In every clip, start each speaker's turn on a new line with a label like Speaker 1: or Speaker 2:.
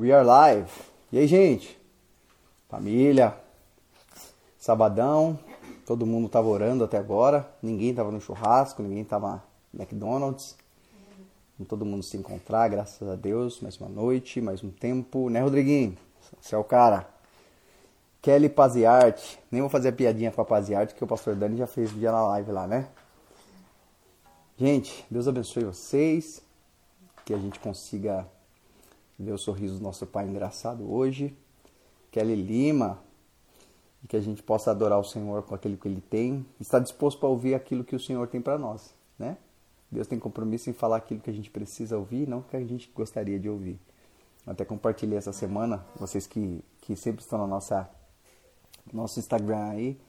Speaker 1: We are live. E aí, gente? Família. Sabadão. Todo mundo tava orando até agora. Ninguém tava no churrasco, ninguém tava no McDonald's. Com todo mundo se encontrar, graças a Deus. Mais uma noite, mais um tempo. Né, Rodriguinho? Você é o cara. Kelly Paziarte. Nem vou fazer a piadinha com a Paziarte, que o pastor Dani já fez dia na live lá, né? Gente, Deus abençoe vocês. Que a gente consiga ver o sorriso do nosso Pai engraçado hoje. Kelly Lima. E que a gente possa adorar o Senhor com aquilo que Ele tem. E estar disposto para ouvir aquilo que o Senhor tem para nós, né? Deus tem compromisso em falar aquilo que a gente precisa ouvir, não que a gente gostaria de ouvir. Até compartilhei essa semana, vocês que, que sempre estão na nossa nosso Instagram aí,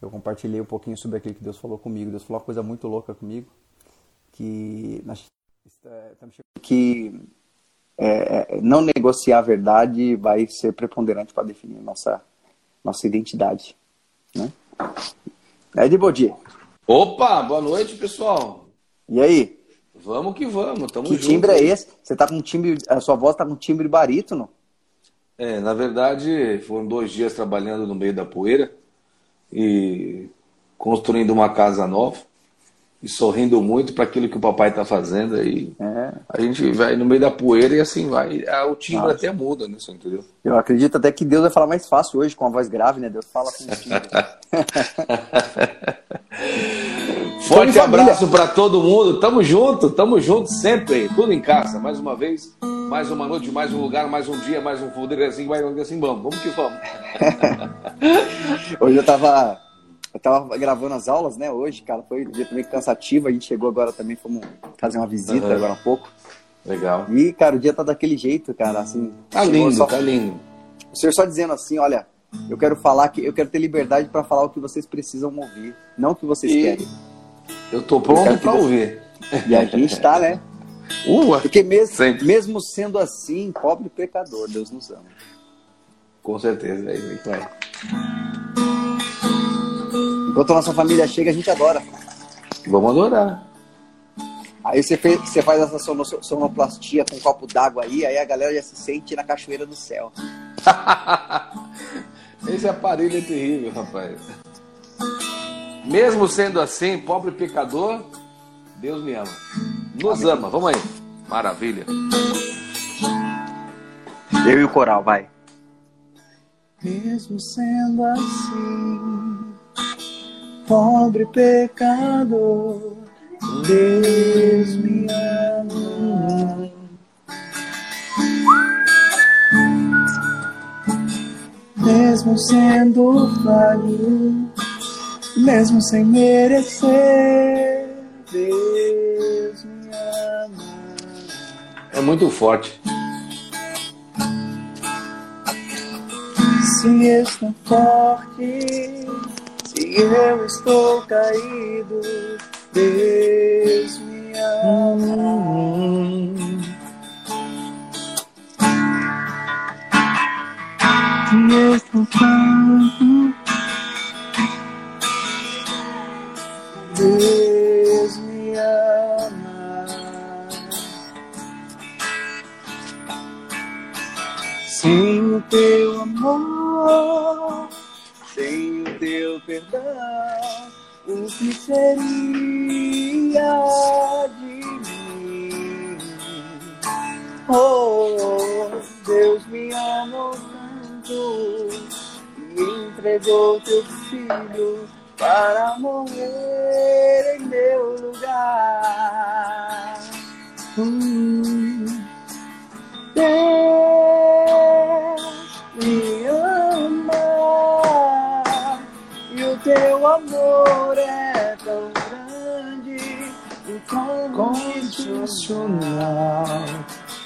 Speaker 1: eu compartilhei um pouquinho sobre aquilo que Deus falou comigo. Deus falou uma coisa muito louca comigo, que que é, é, não negociar a verdade vai ser preponderante para definir nossa nossa identidade, né? É de bom dia.
Speaker 2: Opa, boa noite, pessoal.
Speaker 1: E aí?
Speaker 2: Vamos que vamos, tamo
Speaker 1: Que
Speaker 2: junto.
Speaker 1: timbre é esse? Você tá com um timbre, a sua voz tá com um timbre barítono?
Speaker 2: É, na verdade, foram dois dias trabalhando no meio da poeira e construindo uma casa nova e sorrindo muito para aquilo que o papai está fazendo aí.
Speaker 1: É.
Speaker 2: A gente vai no meio da poeira e assim vai. O timbre
Speaker 1: Nossa.
Speaker 2: até muda, né? Você entendeu?
Speaker 1: Eu acredito até que Deus vai falar mais fácil hoje com a voz grave, né? Deus fala com um timbre.
Speaker 2: Forte
Speaker 1: família.
Speaker 2: abraço para todo mundo. Tamo junto, tamo junto sempre. Tudo em casa. Mais uma vez, mais uma noite, mais um lugar, mais um dia, mais um fuderezinho, mais um assim, vamos. Vamos que vamos.
Speaker 1: Hoje eu tava, eu tava gravando as aulas, né? Hoje, cara, foi um dia também cansativo. A gente chegou agora também, fomos fazer uma visita
Speaker 2: Uhum.
Speaker 1: agora há pouco.
Speaker 2: Legal.
Speaker 1: E, cara, o dia tá daquele jeito, cara, assim.
Speaker 2: Tá lindo,
Speaker 1: só-
Speaker 2: tá lindo.
Speaker 1: O senhor só dizendo assim, olha, eu quero falar que eu quero ter liberdade para falar o que vocês precisam ouvir, não o que vocês
Speaker 2: E-
Speaker 1: querem.
Speaker 2: Eu tô pronto para
Speaker 1: você-
Speaker 2: ouvir.
Speaker 1: E a gente tá, né?
Speaker 2: Uh,
Speaker 1: Porque mesmo,
Speaker 2: Sempre.
Speaker 1: mesmo sendo assim, pobre pecador, Deus nos ama.
Speaker 2: com certeza. É isso aí.
Speaker 1: Enquanto a nossa família chega, a gente adora.
Speaker 2: Vamos adorar.
Speaker 1: Aí você, fez, você faz essa sono- sonoplastia com um copo d'água aí, aí a galera já se sente na cachoeira do céu.
Speaker 2: Esse aparelho é terrível, rapaz. Mesmo sendo assim, pobre pecador, Deus me ama. Nos ama. Vamos aí. Maravilha.
Speaker 1: Eu e o coral, vai. Mesmo sendo assim, pobre pecador, Deus me ama. Mesmo sendo falho, mesmo sem merecer, Deus me ama.
Speaker 2: É muito forte.
Speaker 1: Se estou forte, se eu estou caído, Deus me ama. Se estou fraco, Deus me ama. Sem o teu amor, sem teu perdão, o que seria de mim? Oh, Deus me amou tanto e entregou teu filho para morrer em meu lugar. Hum. Deus teu amor é tão grande e condicional.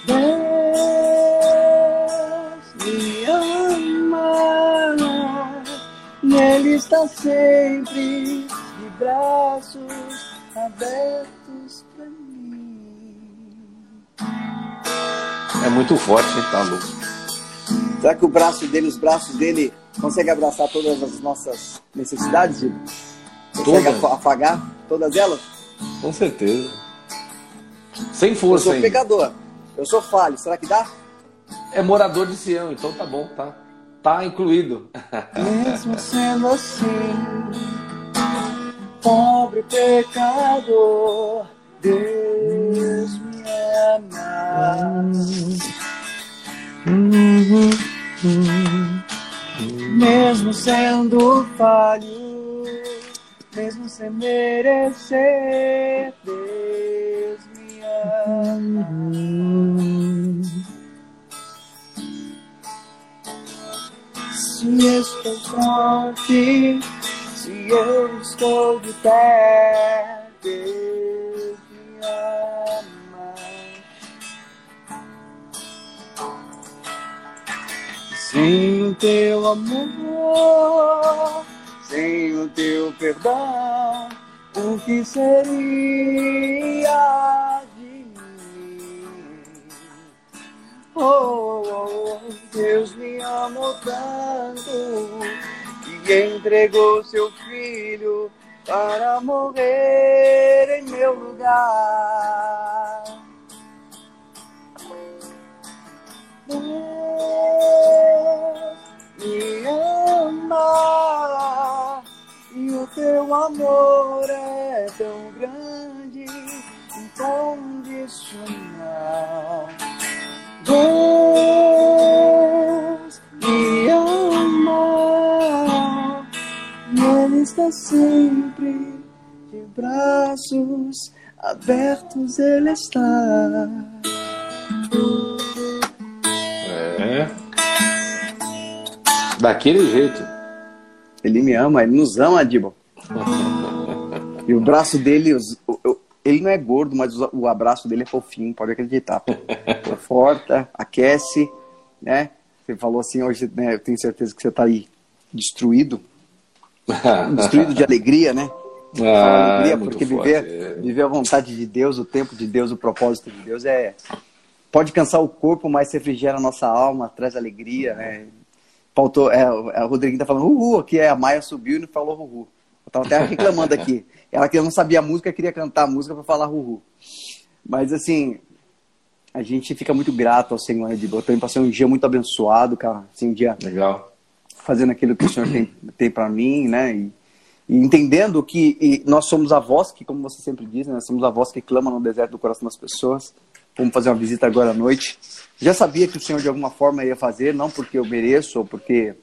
Speaker 1: Deus me ama e Ele está sempre de braços abertos para mim.
Speaker 2: É muito forte, hein? Tá louco.
Speaker 1: Será que o braço dele, os braços dele, consegue abraçar todas as nossas necessidades, Gil? Consegue
Speaker 2: Todas?
Speaker 1: afa- afagar todas elas?
Speaker 2: Com certeza. Sem
Speaker 1: Eu
Speaker 2: força
Speaker 1: sou
Speaker 2: ainda.
Speaker 1: pecador. Eu sou falho. Será que dá?
Speaker 2: é morador de Sião, então tá bom, tá, tá incluído.
Speaker 1: Mesmo sendo assim, pobre pecador, Deus me ama. Mesmo sendo falho, mesmo sem merecer, Deus me ama. Se estou forte, se eu estou de pé, Deus me ama. Sem teu amor, sem o teu perdão, o que seria de mim? Oh, oh, oh, Deus me amou tanto que entregou seu filho para morrer em meu lugar. Me ama e o teu amor é tão grande, incondicional. Deus me ama e Ele está sempre de braços abertos, Ele está.
Speaker 2: Daquele jeito.
Speaker 1: Ele me ama, ele nos ama, Dibo. E o braço dele, os- o- ele não é gordo, mas o o abraço dele é fofinho, pode acreditar. Conforta, aquece, né? Você falou assim hoje, né? Eu tenho certeza que você tá aí destruído, destruído de alegria, né?
Speaker 2: Ah,
Speaker 1: alegria,
Speaker 2: é
Speaker 1: porque viver, viver a vontade de Deus, o tempo de Deus, o propósito de Deus é pode cansar o corpo, mas refrigera a nossa alma, traz alegria, né? Faltou, é, a Rodriguinho tá falando uhul, aqui é a Maia subiu e falou uhul. Eu tava até reclamando aqui. Ela que não sabia a música, queria cantar a música para falar uhul. Mas assim, a gente fica muito grato ao Senhor, né, Edibo. Eu também passei um dia muito abençoado, cara. Assim, um dia
Speaker 2: Legal.
Speaker 1: fazendo aquilo que o Senhor tem, tem para mim, né? E, e entendendo que e nós somos a voz que, como você sempre diz, né? Somos a voz que clama no deserto do coração das pessoas. Vamos fazer uma visita agora à noite. Já sabia que o Senhor de alguma forma ia fazer, não porque eu mereço ou porque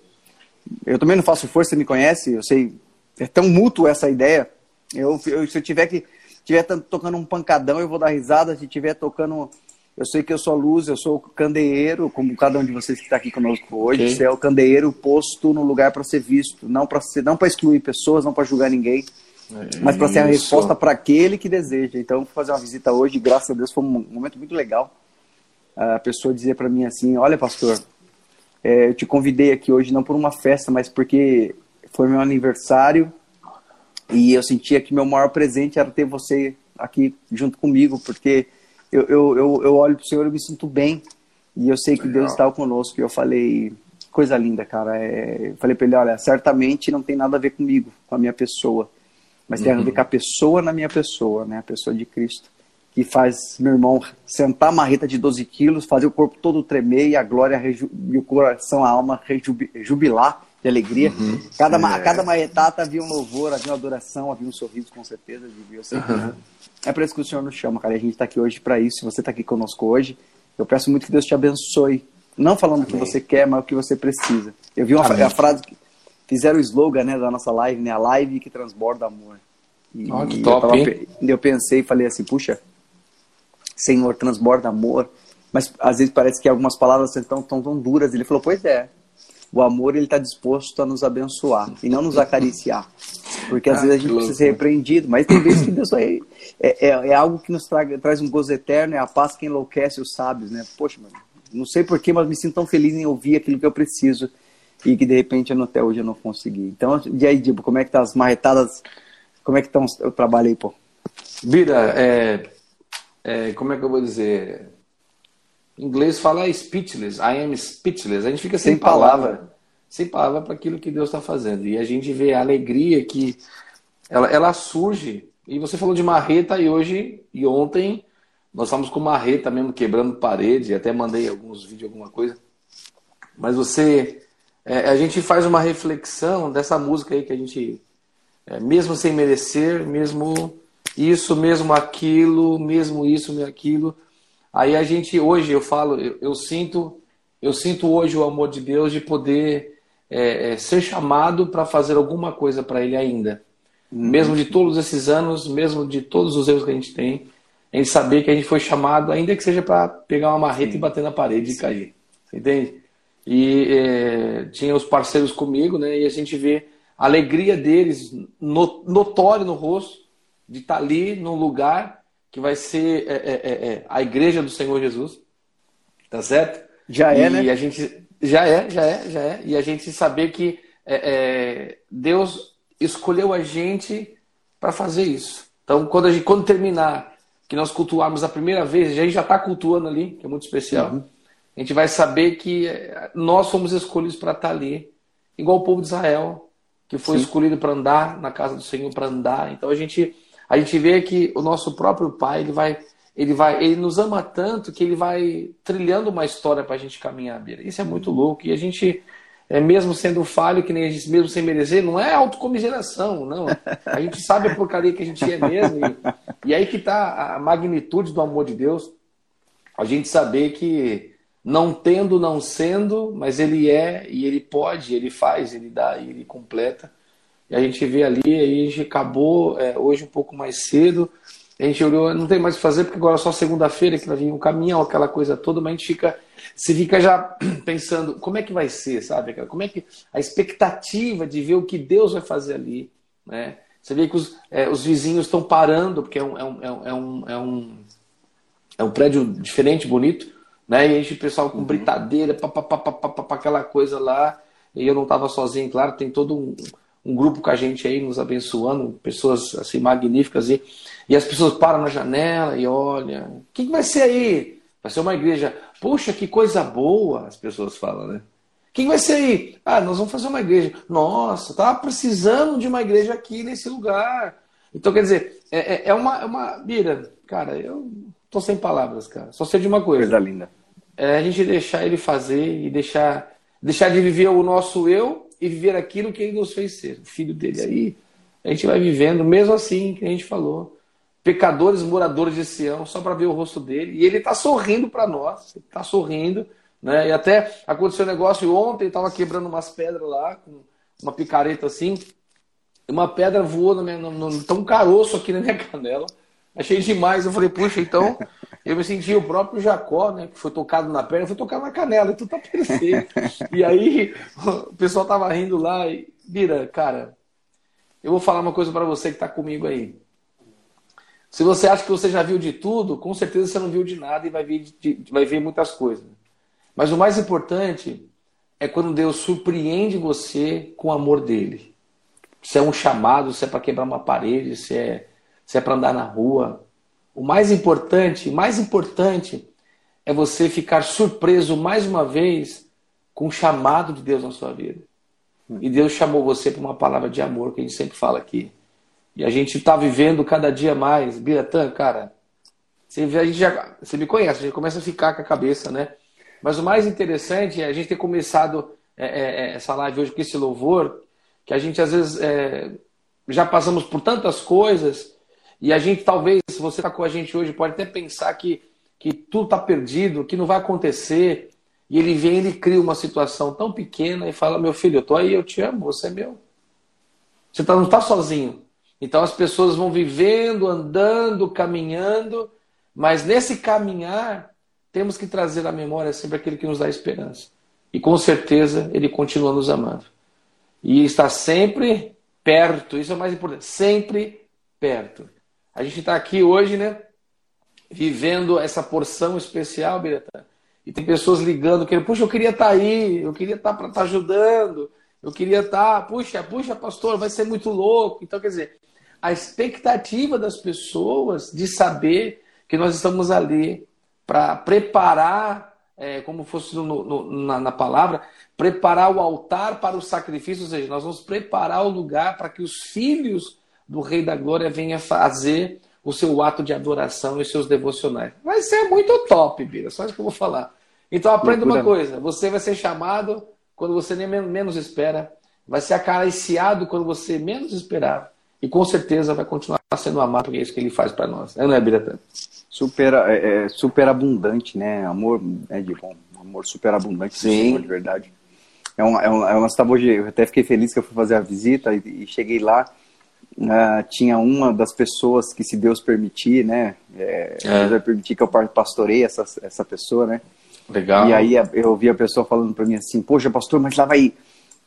Speaker 1: eu também não faço força, me conhece, eu sei, é tão mútuo essa ideia. Eu, eu se eu tiver que tiver tocando um pancadão, eu vou dar risada. Se tiver tocando, eu sei que eu sou a luz, eu sou o candeeiro, como cada um de vocês que está aqui conosco hoje.
Speaker 2: Ok.
Speaker 1: Você é o candeeiro posto no lugar para ser visto, não para ser, não para excluir pessoas, não para julgar ninguém, mas para ser a resposta para aquele que deseja. Então, fazer uma visita hoje, graças a Deus, foi um momento muito legal. A pessoa dizia para mim assim: Olha, pastor, é, eu te convidei aqui hoje não por uma festa, mas porque foi meu aniversário e eu sentia que meu maior presente era ter você aqui junto comigo, porque eu, eu, eu, eu olho para o Senhor e me sinto bem e eu sei que
Speaker 2: Legal.
Speaker 1: Deus está conosco. E eu falei, coisa linda, cara. É, eu falei para ele: Olha, certamente não tem nada a ver comigo, com a minha pessoa, mas tem a ver com a pessoa na minha pessoa, né? A pessoa de Cristo que faz meu irmão sentar a marreta de 12 quilos, fazer o corpo todo tremer e a glória e o coração, a alma jubilar de alegria. Cada, ma-
Speaker 2: É.
Speaker 1: cada marretada havia um louvor, havia uma adoração, havia um sorriso, com certeza. Vivi. Eu sei que é para isso que o Senhor nos chama, cara. E a gente está aqui hoje para isso. Se você está aqui conosco hoje, eu peço muito que Deus te abençoe. Não falando o que você quer, mas o que você precisa. Eu vi uma fra-
Speaker 2: Amém.
Speaker 1: a frase que fizeram o slogan né, da nossa live, né? A live que transborda amor. E,
Speaker 2: Ó, que top,
Speaker 1: eu, tava eu pensei e falei assim, puxa, Senhor, transborda amor. Mas às vezes parece que algumas palavras estão tão, tão duras. Ele falou, pois é. O amor ele está disposto a nos abençoar e não nos acariciar. Porque às
Speaker 2: Ah,
Speaker 1: vezes a gente
Speaker 2: louco,
Speaker 1: precisa ser repreendido, mas tem vezes que Deus. É, é, é algo que nos traga, traz um gozo eterno, é a paz que enlouquece os sábios, né? Poxa, mano, não sei porquê, mas me sinto tão feliz em ouvir aquilo que eu preciso e que de repente eu não- até hoje eu não consegui. Então, e aí, Dibo, como é que tá as marretadas? Como é que estão o trabalho aí, pô?
Speaker 2: Bira, é, é, como é que eu vou dizer? Em inglês fala speechless, I am speechless. A gente fica sem,
Speaker 1: Sem palavra.
Speaker 2: palavra. Sem palavra para aquilo que Deus está fazendo. E a gente vê a alegria que ela, ela surge. E você falou de marreta e hoje e ontem Nós estávamos com marreta mesmo, quebrando parede, até mandei alguns vídeos, alguma coisa. Mas você. É, a gente faz uma reflexão dessa música aí que a gente. É, mesmo sem merecer, mesmo isso, mesmo aquilo, mesmo isso, mesmo aquilo. Aí a gente, hoje, eu falo, eu, eu sinto. Eu sinto hoje o amor de Deus de poder é, é ser chamado para fazer alguma coisa para Ele ainda. Uhum. Mesmo de todos esses anos, mesmo de todos os erros que a gente tem, a gente saber que a gente foi chamado, ainda que seja para pegar uma marreta Sim. e bater na parede Sim. e cair. Entende? E é, tinha os parceiros comigo, né? E a gente vê a alegria deles notório no rosto de estar tá ali num lugar que vai ser é, é, é, é, a igreja do Senhor Jesus. Tá certo?
Speaker 1: Já é, e né?
Speaker 2: E a gente já é, já é, já é. E a gente saber que é, Deus escolheu a gente para fazer isso. Então, quando, a gente, quando terminar que nós cultuarmos a primeira vez, a gente já está cultuando ali, que é muito especial. Uhum. A gente vai saber que nós fomos escolhidos para estar tá ali, igual o povo de Israel, que foi Sim. escolhido para andar na casa do Senhor, para andar. Então a gente, a gente vê que o nosso próprio Pai, ele vai, ele vai, ele nos ama tanto que ele vai trilhando uma história para a gente caminhar, Bira. Isso é muito louco e a gente é, mesmo sendo falho, que nem a gente, mesmo sem merecer, não é autocomiseração, não. A gente sabe a porcaria que a gente é mesmo. E, e aí que está a magnitude do amor de Deus. A gente saber que não tendo, não sendo, mas ele é e ele pode, ele faz, ele dá ele completa. E a gente vê ali, aí a gente acabou é, hoje um pouco mais cedo. A gente olhou, não tem mais o que fazer, porque agora é só segunda-feira que vai vir um caminhão, aquela coisa toda, mas a gente fica você fica já pensando como é que vai ser, sabe? Como é que a expectativa de ver o que Deus vai fazer ali, né? Você vê que os, é, os vizinhos estão parando porque é um, é um, é um, é um, é um prédio diferente, bonito, né? E a gente, o pessoal com uhum. britadeira, pá, pá, pá, pá, pá, pá, aquela coisa lá. E eu não estava sozinho, claro, tem todo um, um grupo com a gente aí nos abençoando, pessoas assim magníficas e, e as pessoas param na janela e olham, o que, que vai ser aí? Vai ser uma igreja. Poxa, que coisa boa, as pessoas falam, né? Quem vai ser aí? Ah, nós vamos fazer uma igreja. Nossa, tava precisando de uma igreja aqui nesse lugar. Então, quer dizer, é, é, é uma, é uma. Bira, cara, eu tô sem palavras, cara. Só sei de uma coisa.
Speaker 1: Coisa linda.
Speaker 2: É a gente deixar ele fazer e deixar, deixar de viver o nosso eu e viver aquilo que ele nos fez ser, o filho dele. Aí a gente vai vivendo, mesmo assim, que a gente falou pecadores moradores de Sião, só para ver o rosto dele. E ele está sorrindo para nós, está sorrindo. Né? E até aconteceu um negócio ontem, estava quebrando umas pedras lá, com uma picareta assim. Uma pedra voou no, meu, no, no, tão caroço aqui na minha canela. Achei demais. Eu falei, puxa, então eu me senti o próprio Jacó, né? Que foi tocado na perna, foi tocado na canela, e tudo tá perfeito. e aí o pessoal tava rindo lá e, Vira, cara, eu vou falar uma coisa para você que tá comigo aí. Se você acha que você já viu de tudo, com certeza você não viu de nada e vai ver, de, vai ver muitas coisas. Mas o mais importante é quando Deus surpreende você com o amor dele. Se é um chamado, se é para quebrar uma parede, se é, se é para andar na rua. O mais importante, mais importante é você ficar surpreso mais uma vez com o chamado de Deus na sua vida. E Deus chamou você para uma palavra de amor que a gente sempre fala aqui. E a gente está vivendo cada dia mais. Biratã, cara, você, a gente já, você me conhece, a gente começa a ficar com a cabeça, né? Mas o mais interessante é a gente ter começado é, é, é, essa live hoje com esse louvor, que a gente às vezes é, já passamos por tantas coisas, e a gente talvez, se você está com a gente hoje, pode até pensar que, que tudo está perdido, que não vai acontecer. E ele vem, ele cria uma situação tão pequena e fala: Meu filho, eu estou aí, eu te amo, você é meu. Você tá, não está sozinho. Então as pessoas vão vivendo, andando, caminhando, mas nesse caminhar temos que trazer à memória sempre aquele que nos dá esperança. E com certeza ele continua nos amando. E está sempre perto, isso é o mais importante, sempre perto. A gente está aqui hoje, né? Vivendo essa porção especial, Bireta. E tem pessoas ligando, querendo, puxa, eu queria estar tá aí, eu queria estar tá para estar tá ajudando, eu queria estar, puxa, puxa, pastor, vai ser muito louco. Então, quer dizer, a expectativa das pessoas de saber que nós estamos ali para preparar, é, como fosse no, no, na, na, palavra, preparar o altar para o sacrifício, ou seja, nós vamos preparar o lugar para que os filhos do Rei da Glória venham fazer o seu ato de adoração e os seus devocionais. Vai ser muito top, Bira, só isso que eu vou falar. Então aprenda uma coisa: você vai ser chamado quando você nem menos espera, vai ser acariciado quando você menos esperar, e com certeza vai continuar sendo amado, porque é isso que ele faz para nós. Não é, Bira?
Speaker 1: Super, é, é, super abundante, né? Amor é de bom, amor super abundante,
Speaker 2: Sim.
Speaker 1: de verdade. É uma, é uma, é uma hoje, eu até fiquei feliz que eu fui fazer a visita e, e cheguei lá, uh, tinha uma das pessoas que se Deus permitir, né? É, é. Deus vai permitir que eu pastorei essa, essa pessoa, né?
Speaker 2: Legal.
Speaker 1: E aí eu ouvi a pessoa falando para mim assim, poxa, pastor, mas lá vai,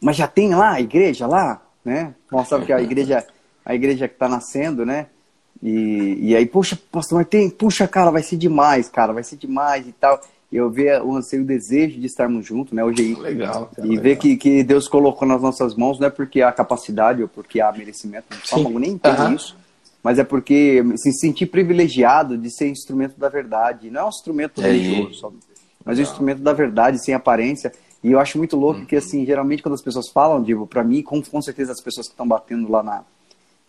Speaker 1: mas já tem lá a igreja lá, né? Mostrava que a igreja, a igreja que está nascendo, né? E, e aí, poxa, pastor, mas tem, puxa, cara, vai ser demais, cara, vai ser demais e tal. Eu ver o anseio, o desejo de estarmos juntos, né, hoje aí.
Speaker 2: Legal.
Speaker 1: Cara, e legal. ver que, que Deus colocou nas nossas mãos, não é porque há capacidade ou porque há merecimento, de forma nem entendo uhum. isso, mas é porque se sentir privilegiado de ser instrumento da verdade. Não é um instrumento é religioso, só, mas é um instrumento da verdade, sem aparência. E eu acho muito louco uhum. que, assim, geralmente quando as pessoas falam, digo, para mim, com, com certeza as pessoas que estão batendo lá na,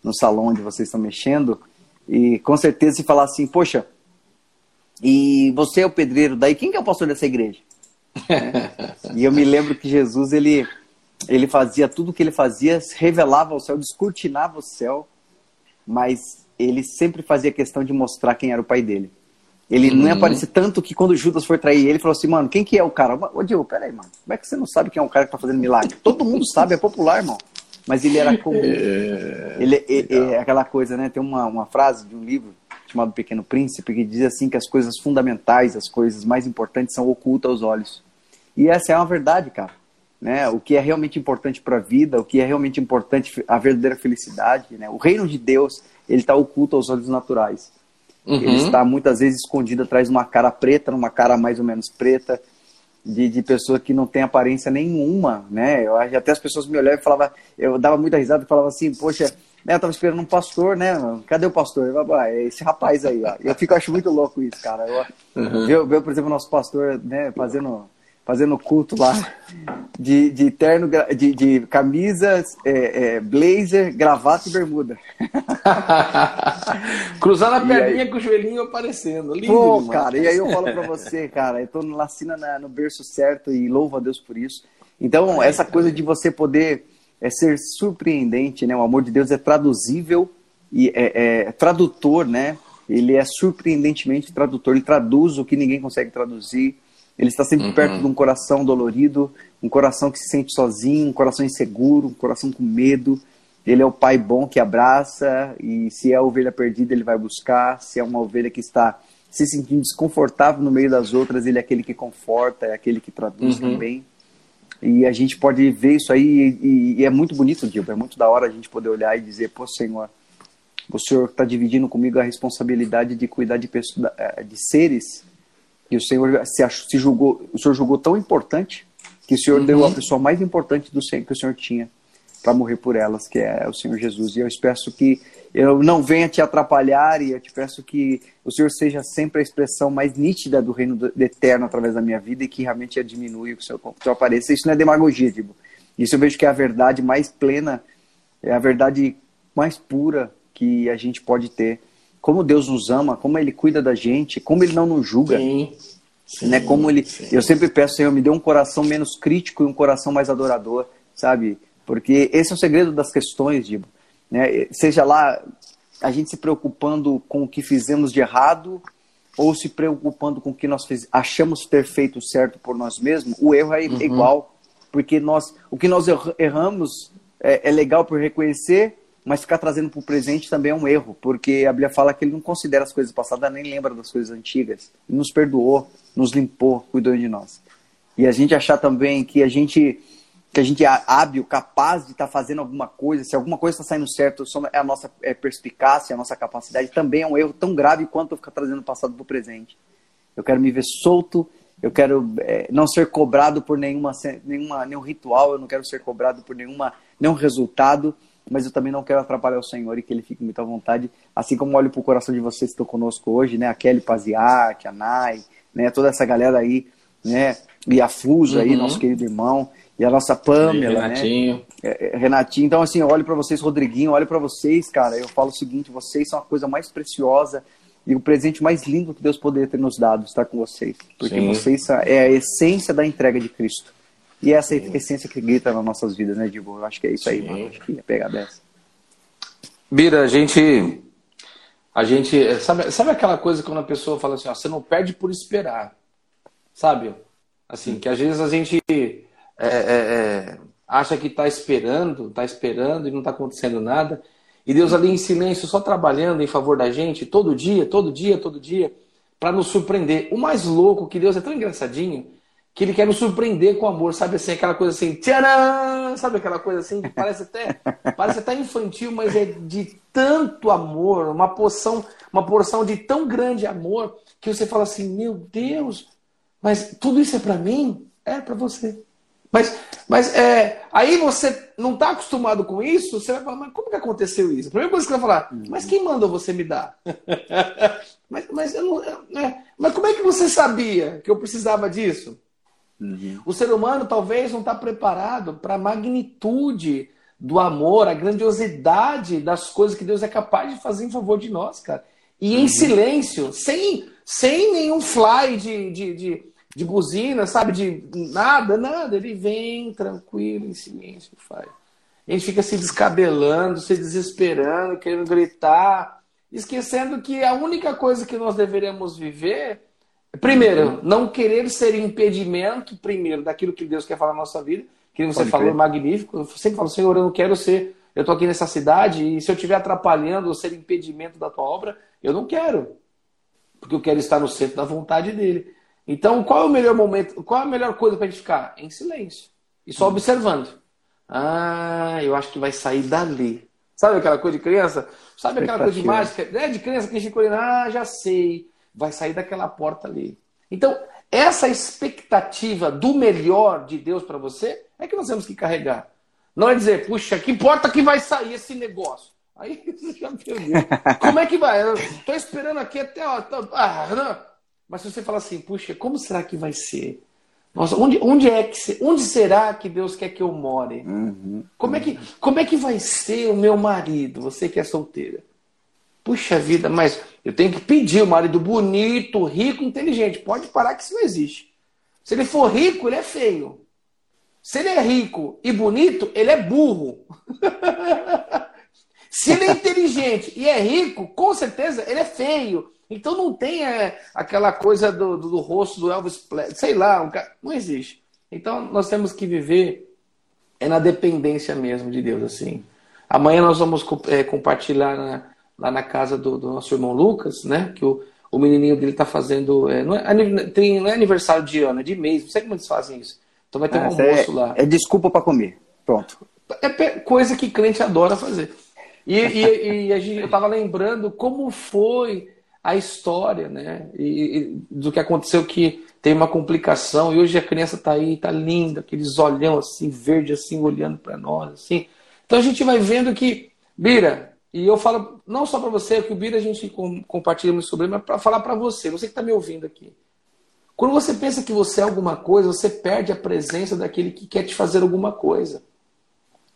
Speaker 1: no salão onde vocês estão mexendo, e com certeza se falar assim, poxa, e você é o pedreiro, daí quem que é o pastor dessa igreja? e eu me lembro que Jesus, ele, ele fazia tudo o que ele fazia, revelava o céu, descortinava o céu, mas ele sempre fazia questão de mostrar quem era o pai dele. Ele uhum. não ia uhum. aparecer tanto que quando Judas foi trair ele, falou assim, mano, quem que é o cara? Ô, Diogo, peraí, mano, como é que você não sabe quem é o cara que tá fazendo milagre? Todo mundo sabe, é popular, irmão mas ele era comum. É, ele, é, é, aquela coisa, né? Tem uma, uma frase de um livro chamado Pequeno Príncipe que diz assim que as coisas fundamentais, as coisas mais importantes são ocultas aos olhos. E essa é uma verdade, cara. Né? O que é realmente importante para a vida, o que é realmente importante, a verdadeira felicidade, né? O reino de Deus, ele está oculto aos olhos naturais. Uhum. Ele está muitas vezes escondido atrás de uma cara preta, numa cara mais ou menos preta, de, de pessoa que não tem aparência nenhuma, né? Eu até as pessoas me olhavam e falavam, eu dava muita risada e falava assim, poxa, né, eu tava esperando um pastor, né? Cadê o pastor? Eu, ah, é esse rapaz aí, ó. Eu fico, acho muito louco isso, cara. Eu, uhum. ver, ver, por exemplo, o nosso pastor, né, fazendo fazendo culto lá de, de terno, de, de camisas, é, é, blazer, gravata e bermuda.
Speaker 2: Cruzando a perninha aí... com o joelhinho aparecendo. Lindo
Speaker 1: Pô, demais. cara, e aí eu falo pra você, cara, eu tô na cena no berço certo e louvo a Deus por isso. Então, essa coisa de você poder é, ser surpreendente, né? O amor de Deus é traduzível e é, é tradutor, né? Ele é surpreendentemente tradutor, ele traduz o que ninguém consegue traduzir ele está sempre uhum. perto de um coração dolorido, um coração que se sente sozinho, um coração inseguro, um coração com medo. Ele é o pai bom que abraça e se é a ovelha perdida, ele vai buscar. Se é uma ovelha que está se sentindo desconfortável no meio das outras, ele é aquele que conforta, é aquele que traduz uhum. também. E a gente pode ver isso aí e, e é muito bonito, Dilma. É muito da hora a gente poder olhar e dizer, pô, Senhor, o Senhor está dividindo comigo a responsabilidade de cuidar de, pessoas, eh, de seres e o Senhor se, se julgou, o Senhor julgou tão importante que o Senhor uhum. deu a pessoa mais importante do que o Senhor tinha para morrer por elas, que é o Senhor Jesus. E eu peço que eu não venha te atrapalhar e eu te peço que o Senhor seja sempre a expressão mais nítida do reino do, eterno através da minha vida e que realmente a diminui o Senhor, o Senhor apareça. Isso não é demagogia, tipo. Isso eu vejo que é a verdade mais plena, é a verdade mais pura que a gente pode ter como Deus nos ama, como Ele cuida da gente, como Ele não nos julga. Sim. Sim, né? Como ele, sim. eu sempre peço, Senhor, me dê um coração menos crítico e um coração mais adorador, sabe? Porque esse é o segredo das questões, Dibo. Né? Seja lá a gente se preocupando com o que fizemos de errado ou se preocupando com o que nós fiz, achamos ter feito certo por nós mesmos, o erro é uhum. igual, porque nós, o que nós erramos é, é legal por reconhecer, mas ficar trazendo para o presente também é um erro, porque a Bíblia fala que ele não considera as coisas passadas, nem lembra das coisas antigas. Ele nos perdoou, nos limpou, cuidou de nós. E a gente achar também que a gente que a gente é hábil, capaz de estar tá fazendo alguma coisa, se alguma coisa está saindo certo, é a nossa é perspicácia, a nossa capacidade, também é um erro tão grave quanto eu ficar trazendo o passado para o presente. Eu quero me ver solto, eu quero é, não ser cobrado por nenhuma, nenhuma, nenhum ritual, eu não quero ser cobrado por nenhuma, nenhum resultado mas eu também não quero atrapalhar o Senhor e que ele fique muito à vontade, assim como olho para o coração de vocês que estão conosco hoje, né, a Kelly Paziak, a Nai, né, toda essa galera aí né? E a Fuso aí,
Speaker 2: Uhum.
Speaker 1: nosso querido irmão, e a nossa Pamela, né?
Speaker 2: Renatinho.
Speaker 1: É, é, Renatinho, então assim, eu olho pra vocês, Rodriguinho, olho pra vocês, cara, eu falo o seguinte, vocês são a coisa mais preciosa e o presente mais lindo que Deus poderia ter nos dado, estar com vocês. Porque
Speaker 2: Sim.
Speaker 1: vocês são, é a essência da entrega de Cristo. E é essa essência que grita nas nossas vidas, né, Diego? Eu acho que é isso aí,
Speaker 2: Sim.
Speaker 1: mano. Acho que ia pegar dessa.
Speaker 2: Bira, a gente. A gente. Sabe, sabe aquela coisa quando a pessoa fala assim, ó, você não perde por esperar. Sabe? Assim, que às vezes a gente é, é, é, acha que está esperando, está esperando e não está acontecendo nada. E Deus ali em silêncio, só trabalhando em favor da gente, todo dia, todo dia, todo dia, para nos surpreender. O mais louco que Deus é tão engraçadinho que ele quer nos surpreender com amor, sabe assim, aquela coisa assim, tcharam! sabe aquela coisa assim, que parece até, parece até infantil, mas é de tanto amor, uma porção, uma porção de tão grande amor, que você fala assim, meu Deus, mas tudo isso é para mim? É para você. Mas, mas é, aí você não está acostumado com isso, você vai falar, mas como que aconteceu isso? A primeira coisa que você vai falar, mas quem mandou você me dar? mas, mas, eu não, é, mas como é que você sabia que eu precisava disso? O ser humano talvez não está preparado para a magnitude do amor, a grandiosidade das coisas que Deus é capaz de fazer em favor de nós, cara. E em silêncio, sem, sem nenhum fly de, de, de, de buzina, sabe? De nada, nada. Ele vem tranquilo, em silêncio, faz. A gente fica se descabelando, se desesperando, querendo gritar, esquecendo que a única coisa que nós deveríamos viver Primeiro, não querer ser impedimento, primeiro, daquilo que Deus quer falar na nossa vida, que você
Speaker 1: Pode
Speaker 2: falou
Speaker 1: crer.
Speaker 2: magnífico. Eu sempre falo, Senhor, eu não quero ser, eu estou aqui nessa cidade e se eu estiver atrapalhando ou ser impedimento da tua obra, eu não quero. Porque eu quero estar no centro da vontade dele. Então, qual é o melhor momento, qual é a melhor coisa para a gente ficar? Em silêncio. E só observando. Ah, eu acho que vai sair dali. Sabe aquela coisa de criança? Sabe aquela coisa de mágica? É de criança que a gente fica ah, já sei. Vai sair daquela porta ali. Então, essa expectativa do melhor de Deus para você é que nós temos que carregar. Não é dizer, puxa, que porta que vai sair esse negócio? Aí você já perdeu. Como é que vai? Tô esperando aqui até. Ó, tô- ah, não. Mas se você falar assim, puxa, como será que vai ser? Nossa, onde, onde é que onde será que Deus quer que eu more?
Speaker 1: Uhum.
Speaker 2: Como é que como é que vai ser o meu marido? Você que é solteira. Puxa vida, mas eu tenho que pedir o marido bonito, rico, inteligente. Pode parar que isso não existe. Se ele for rico, ele é feio. Se ele é rico e bonito, ele é burro. Se ele é inteligente e é rico, com certeza ele é feio. Então não tem é, aquela coisa do, do, do rosto do Elvis Presley, sei lá, um ca- não existe. Então nós temos que viver é na dependência mesmo de Deus assim. Amanhã nós vamos é, compartilhar na- lá na casa do, do nosso irmão Lucas, né? Que o, o menininho dele está fazendo, é, não, é, tem, não é aniversário de ano, é de mês. Não sei como eles fazem isso. Então vai ter um almoço
Speaker 1: é,
Speaker 2: lá.
Speaker 1: é desculpa para comer. Pronto.
Speaker 2: É coisa que crente adora fazer. E, e- e a gente, eu estava lembrando como foi a história, né? E, e do que aconteceu que tem uma complicação e hoje a criança está aí, está linda, aqueles olhão assim, verde assim, olhando para nós, assim. Então a gente vai vendo que, Bira, e eu falo não só para você, que o Bira a gente com, compartilha muito sobre, mas para falar para você, você que está me ouvindo aqui. Quando você pensa que você é alguma coisa, você perde a presença daquele que quer te fazer alguma coisa.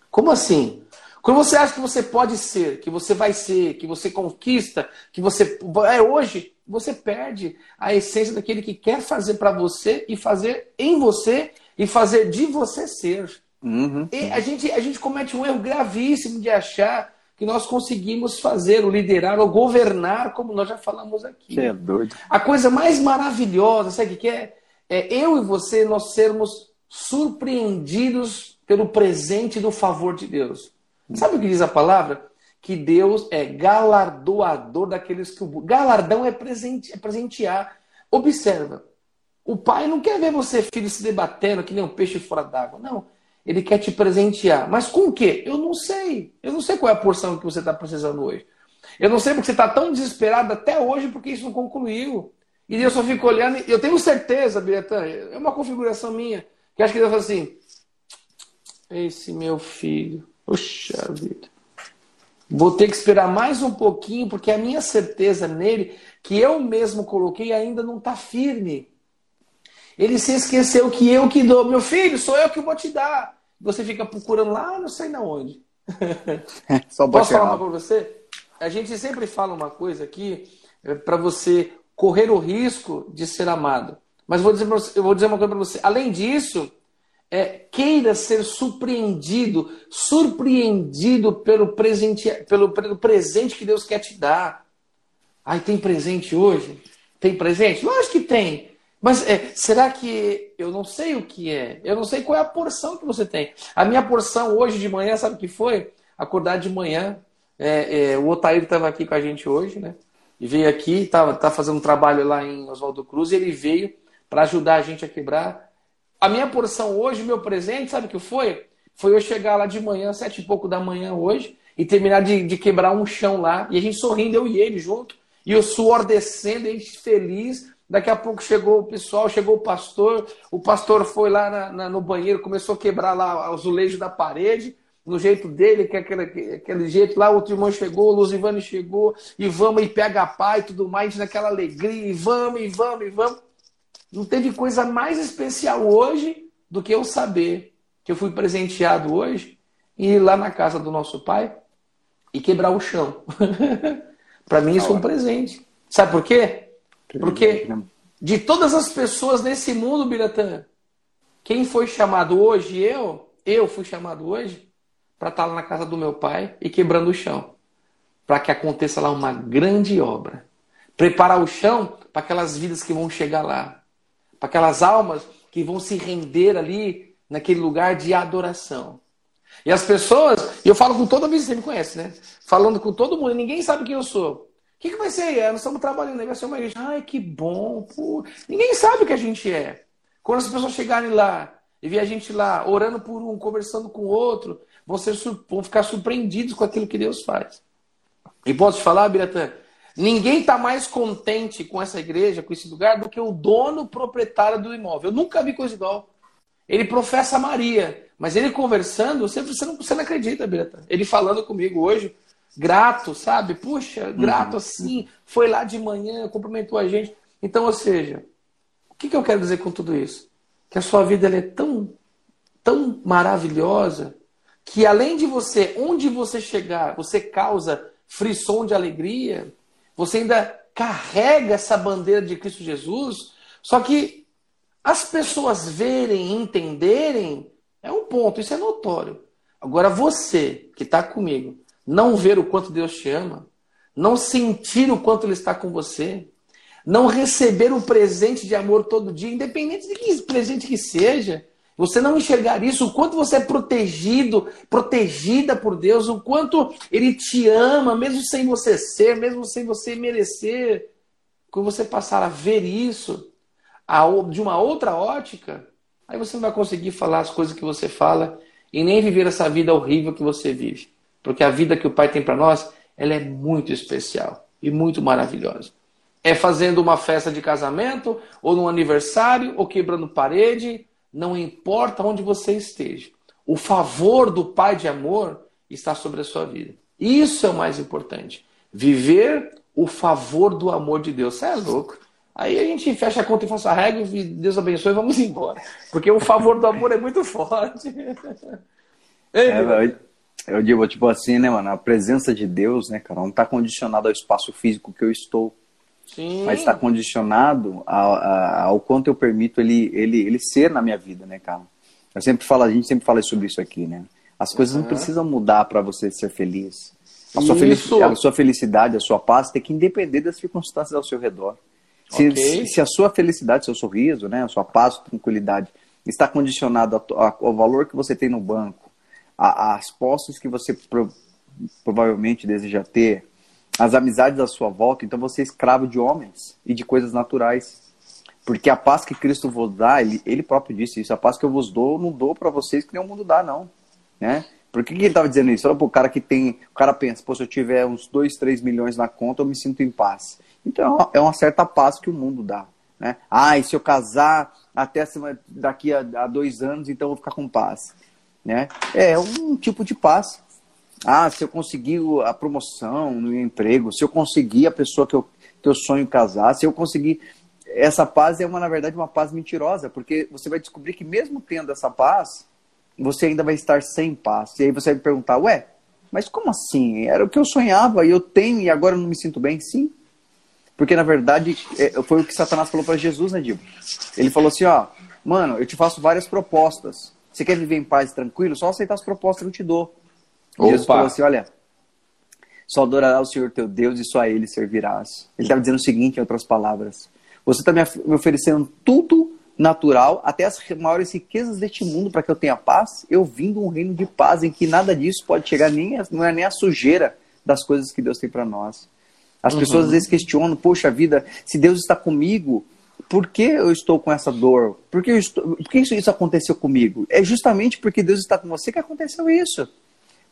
Speaker 2: Como assim? Quando você acha que você pode ser, que você vai ser, que você conquista, que você é hoje, você perde a essência daquele que quer fazer para você e fazer em você e fazer de você ser.
Speaker 1: Uhum.
Speaker 2: E a gente, a gente comete um erro gravíssimo de achar que nós conseguimos fazer, ou liderar, ou governar, como nós já falamos aqui.
Speaker 1: Você é doido.
Speaker 2: A coisa mais maravilhosa, sabe o que é? É eu e você nós sermos surpreendidos pelo presente do favor de Deus. Sabe o que diz a palavra? Que Deus é galardoador daqueles que o Galardão é, presente, é presentear. Observa. O pai não quer ver você, filho, se debatendo que nem um peixe fora d'água. Não. Ele quer te presentear. Mas com o quê? Eu não sei. Eu não sei qual é a porção que você está precisando hoje. Eu não sei porque você está tão desesperado até hoje porque isso não concluiu. E Deus só fica olhando. Eu tenho certeza, Biretã, é uma configuração minha, que acho que Deus fala assim: esse meu filho, puxa vida. Vou ter que esperar mais um pouquinho, porque a minha certeza nele, que eu mesmo coloquei, ainda não está firme. Ele se esqueceu que eu que dou. Meu filho, sou eu que vou te dar. Você fica procurando lá, não sei na onde. Só Posso falar uma pra você? A gente sempre fala uma coisa aqui é, para você correr o risco de ser amado. Mas vou dizer você, eu vou dizer uma coisa para você. Além disso, é, queira ser surpreendido, surpreendido pelo presente, pelo, pelo presente que Deus quer te dar. Ai, tem presente hoje? Tem presente? Lógico que tem. Mas é, será que eu não sei o que é? Eu não sei qual é a porção que você tem. A minha porção hoje de manhã, sabe o que foi? Acordar de manhã. É, é, o Otair estava aqui com a gente hoje, né? E veio aqui, estava tá fazendo um trabalho lá em Oswaldo Cruz, e ele veio para ajudar a gente a quebrar. A minha porção hoje, meu presente, sabe o que foi? Foi eu chegar lá de manhã, sete e pouco da manhã hoje, e terminar de, de quebrar um chão lá, e a gente sorrindo, eu e ele junto, e o suor descendo, a gente feliz. Daqui a pouco chegou o pessoal, chegou o pastor, o pastor foi lá na, na, no banheiro, começou a quebrar lá o azulejo da parede, no jeito dele, que é aquele, aquele jeito lá, outro irmão chegou, o Luzivane chegou, e vamos, e pega a pai e tudo mais, naquela alegria, e vamos, e vamos, e vamos. Não teve coisa mais especial hoje do que eu saber que eu fui presenteado hoje e ir lá na casa do nosso pai e quebrar o chão. Para mim isso é um presente. Sabe por quê? Porque de todas as pessoas nesse mundo, Biratã, quem foi chamado hoje, eu, eu fui chamado hoje para estar lá na casa do meu pai e quebrando o chão. Para que aconteça lá uma grande obra. Preparar o chão para aquelas vidas que vão chegar lá para aquelas almas que vão se render ali naquele lugar de adoração. E as pessoas, e eu falo com todo mundo, você me conhece, né? Falando com todo mundo, ninguém sabe quem eu sou. O que, que vai ser? É, nós estamos trabalhando vai ser uma igreja. Ai, que bom, pô. Ninguém sabe o que a gente é. Quando as pessoas chegarem lá e ver a gente lá orando por um, conversando com o outro, vão, ser, vão ficar surpreendidos com aquilo que Deus faz. E posso te falar, Biratã, Ninguém está mais contente com essa igreja, com esse lugar, do que o dono proprietário do imóvel. Eu nunca vi coisa igual. Ele professa Maria, mas ele conversando, você, você, não, você não acredita, Beta. Ele falando comigo hoje, grato, sabe? Puxa, grato uhum. assim, foi lá de manhã, cumprimentou a gente. Então, ou seja, o que, que eu quero dizer com tudo isso? Que a sua vida é tão, tão maravilhosa que além de você, onde você chegar, você causa frisson de alegria, você ainda carrega essa bandeira de Cristo Jesus, só que as pessoas verem, entenderem, é um ponto, isso é notório. Agora você que está comigo, não ver o quanto Deus te ama, não sentir o quanto Ele está com você, não receber o presente de amor todo dia, independente de que presente que seja, você não enxergar isso, o quanto você é protegido, protegida por Deus, o quanto Ele te ama, mesmo sem você ser, mesmo sem você merecer. Quando você passar a ver isso de uma outra ótica, aí você não vai conseguir falar as coisas que você fala e nem viver essa vida horrível que você vive. Porque a vida que o Pai tem para nós, ela é muito especial e muito maravilhosa. É fazendo uma festa de casamento, ou num aniversário, ou quebrando parede, não importa onde você esteja. O favor do Pai de amor está sobre a sua vida. Isso é o mais importante. Viver o favor do amor de Deus. Você é louco. Aí a gente fecha a conta e faz a regra, Deus abençoe e vamos embora. Porque o favor do amor é muito forte.
Speaker 1: Ei, é, eu, digo, tipo assim, né, mano? A presença de Deus, né, cara, não está condicionada ao espaço físico que eu estou. Sim. mas está condicionado ao, ao, quanto eu permito ele, ele, ele ser na minha vida, né, cara? Eu sempre falo, a gente sempre fala sobre isso aqui, né? As coisas uhum. não precisam mudar para você ser feliz. A sua, a sua, felicidade, a sua paz tem que independer das circunstâncias ao seu redor. Se, okay. se, se, a sua felicidade, seu sorriso, né, a sua paz, tranquilidade está condicionado ao valor que você tem no banco, às posses que você pro, provavelmente deseja ter, as amizades à sua volta, então você é escravo de homens e de coisas naturais. Porque a paz que Cristo vos dá, ele, ele próprio disse isso, a paz que eu vos dou, não dou para vocês que nem o mundo dá, não. Né? Por que, que ele estava dizendo isso? Olha o cara que tem. O cara pensa, pô, se eu tiver uns 2, 3 milhões na conta, eu me sinto em paz. Então é uma certa paz que o mundo dá. Né? Ah, e se eu casar até daqui a, a dois anos, então eu vou ficar com paz. Né? É um tipo de paz. Ah, se eu conseguir a promoção no emprego, se eu conseguir a pessoa que eu, que eu sonho casar, se eu conseguir. essa paz é uma, na verdade, uma paz mentirosa, porque você vai descobrir que mesmo tendo essa paz, você ainda vai estar sem paz. E aí você vai perguntar, ué, mas como assim? Era o que eu sonhava e eu tenho e agora eu não me sinto bem? Sim. Porque na verdade é, foi o que Satanás falou para Jesus, né, Dibo? Ele falou assim: ó, mano, eu te faço várias propostas. Você quer viver em paz e tranquilo? Só aceitar as propostas que eu te dou. Jesus falou assim: olha, só adorará o Senhor teu Deus e só a Ele servirás. Ele estava dizendo o seguinte, em outras palavras: Você está me oferecendo tudo natural, até as maiores riquezas deste mundo, para que eu tenha paz. Eu vim de um reino de paz em que nada disso pode chegar, nem a, não é nem a sujeira das coisas que Deus tem para nós. As uhum. pessoas às vezes questionam: Poxa vida, se Deus está comigo, por que eu estou com essa dor? Por que, estou, por que isso, isso aconteceu comigo? É justamente porque Deus está com você que aconteceu isso.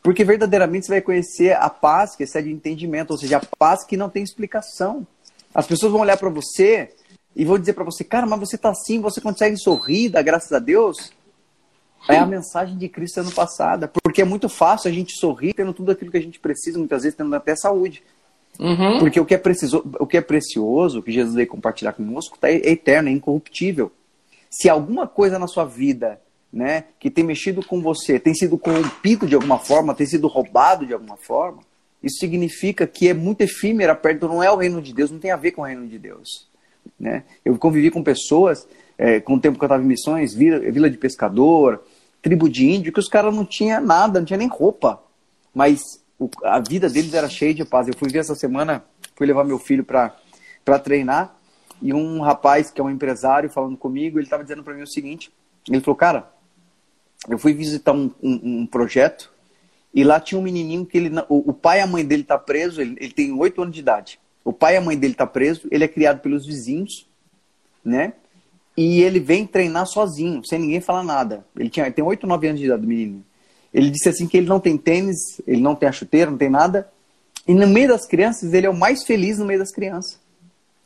Speaker 1: Porque verdadeiramente você vai conhecer a paz que excede o entendimento, ou seja, a paz que não tem explicação. As pessoas vão olhar para você e vão dizer para você, cara, mas você está assim, você consegue sorrir, dá graças a Deus. É a mensagem de Cristo ano passada, porque é muito fácil a gente sorrir tendo tudo aquilo que a gente precisa, muitas vezes tendo até saúde. Uhum. Porque o que, é preciso, o que é precioso, o que Jesus veio compartilhar conosco, tá, é eterno, é incorruptível. Se alguma coisa na sua vida né, que tem mexido com você, tem sido corrompido de alguma forma, tem sido roubado de alguma forma, isso significa que é muito efímera perto, não é o reino de Deus, não tem a ver com o reino de Deus. Né? Eu convivi com pessoas, é, com o tempo que eu estava em missões, vila, vila de pescador, tribo de índio, que os caras não tinham nada, não tinha nem roupa, mas o, a vida deles era cheia de paz. Eu fui ver essa semana, fui levar meu filho para treinar, e um rapaz que é um empresário falando comigo, ele estava dizendo para mim o seguinte, ele falou, cara, eu fui visitar um, um, um, projeto e lá tinha um menininho que ele, o, o pai e a mãe dele tá preso, ele, ele tem oito anos de idade. O pai e a mãe dele tá preso, ele é criado pelos vizinhos, né? E ele vem treinar sozinho, sem ninguém falar nada. Ele, tinha, ele tem oito, nove anos de idade, do menino. Ele disse assim que ele não tem tênis, ele não tem a chuteira, não tem nada. E no meio das crianças, ele é o mais feliz no meio das crianças.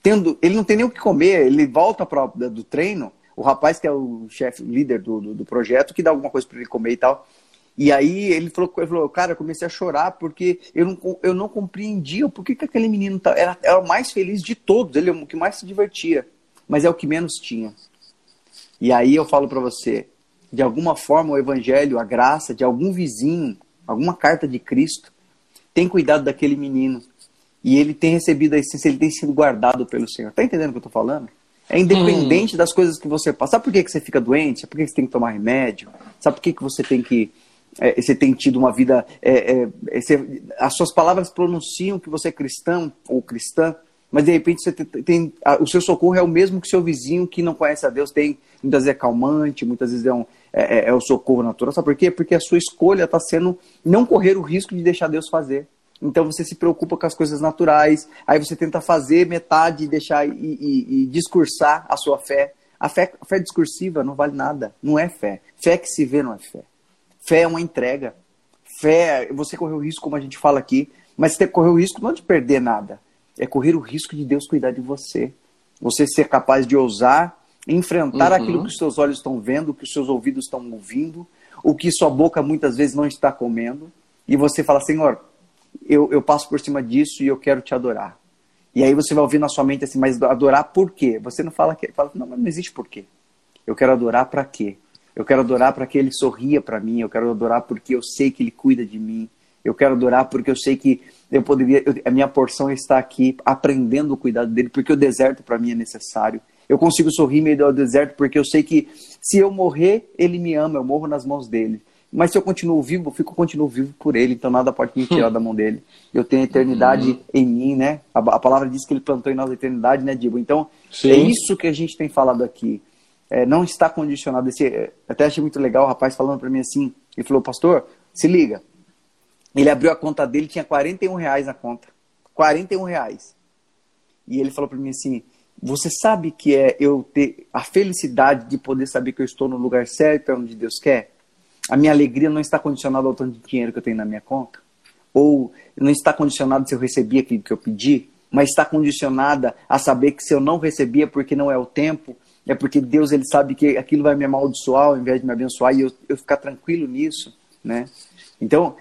Speaker 1: Tendo, ele não tem nem o que comer, ele volta pra, do treino, o rapaz que é o chefe, líder do, do, do, projeto, que dá alguma coisa para ele comer e tal. E aí ele falou, ele falou, cara, eu comecei a chorar porque eu não, eu não compreendia por que, que aquele menino tá, era, era o mais feliz de todos, ele é o que mais se divertia, mas é o que menos tinha. E aí eu falo para você, de alguma forma o evangelho, a graça de algum vizinho, alguma carta de Cristo, tem cuidado daquele menino. E ele tem recebido a essência, ele tem sido guardado pelo Senhor. Tá entendendo o que eu tô falando? É independente hum. das coisas que você passa. Sabe por que, que você fica doente? Sabe por que, que você tem que tomar remédio? Sabe por que, que você tem que. É, você tem tido uma vida. É, é, é você, as suas palavras pronunciam que você é cristão ou cristã, mas de repente você tem, tem a, o seu socorro é o mesmo que seu vizinho que não conhece a Deus tem. Muitas vezes é calmante, muitas vezes é, um, é, é, é o socorro natural. Sabe por quê? Porque a sua escolha está sendo não correr o risco de deixar Deus fazer. Então você se preocupa com as coisas naturais, aí você tenta fazer metade e deixar e, e, e discursar a sua fé. A fé, a fé discursiva não vale nada, não é fé. Fé que se vê não é fé. Fé é uma entrega. Fé, você correu o risco, como a gente fala aqui, mas você correu o risco não de perder nada, é correr o risco de Deus cuidar de você. Você ser capaz de ousar enfrentar uhum. aquilo que os seus olhos estão vendo, que os seus ouvidos estão ouvindo, o que sua boca muitas vezes não está comendo, e você fala, Senhor, eu, eu passo por cima disso e eu quero te adorar. E aí você vai ouvir na sua mente assim, mas adorar por quê? Você não fala que fala, não, mas não existe por quê. Eu quero adorar para quê? Eu quero adorar para que ele sorria para mim, eu quero adorar porque eu sei que ele cuida de mim. Eu quero adorar porque eu sei que eu poderia, eu, a minha porção está aqui aprendendo o cuidado dele, porque o deserto para mim é necessário. Eu consigo sorrir meio do deserto porque eu sei que se eu morrer, ele me ama, eu morro nas mãos dele. Mas se eu continuo vivo, eu fico continuo vivo por ele, então nada pode me tirar da mão dele. Eu tenho a eternidade hum. em mim, né? A, a, palavra diz que ele plantou em nós a eternidade, né, Dibo? Então, Sim. é isso que a gente tem falado aqui. É, não está condicionado. Esse, é, até achei muito legal o rapaz falando para mim assim. Ele falou, pastor, se liga. Ele abriu a conta dele, tinha 41 reais na conta. 41 reais. E ele falou para mim assim: Você sabe que é eu ter a felicidade de poder saber que eu estou no lugar certo, é onde Deus quer? A minha alegria não está condicionada ao tanto de dinheiro que eu tenho na minha conta. Ou não está condicionada se eu recebi aquilo que eu pedi, mas está condicionada a saber que se eu não recebia porque não é o tempo, é porque Deus ele sabe que aquilo vai me amaldiçoar ao invés de me abençoar e eu, eu ficar tranquilo nisso, né? Então,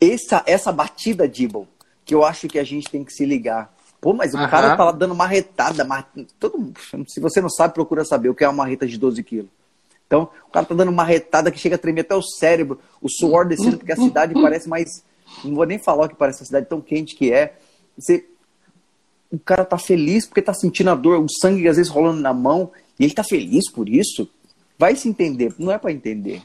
Speaker 1: essa, essa batida, Dibble, que eu acho que a gente tem que se ligar. Pô, mas o uhum. cara tá lá dando marretada. Mar... Todo... Se você não sabe, procura saber o que é uma marreta de 12 quilos. Então, o cara tá dando marretada que chega a tremer até o cérebro, o suor descendo, porque a cidade parece mais. Não vou nem falar que parece a cidade tão quente que é. Você... O cara tá feliz porque tá sentindo a dor, o sangue às vezes rolando na mão, e ele tá feliz por isso. Vai se entender, não é para entender.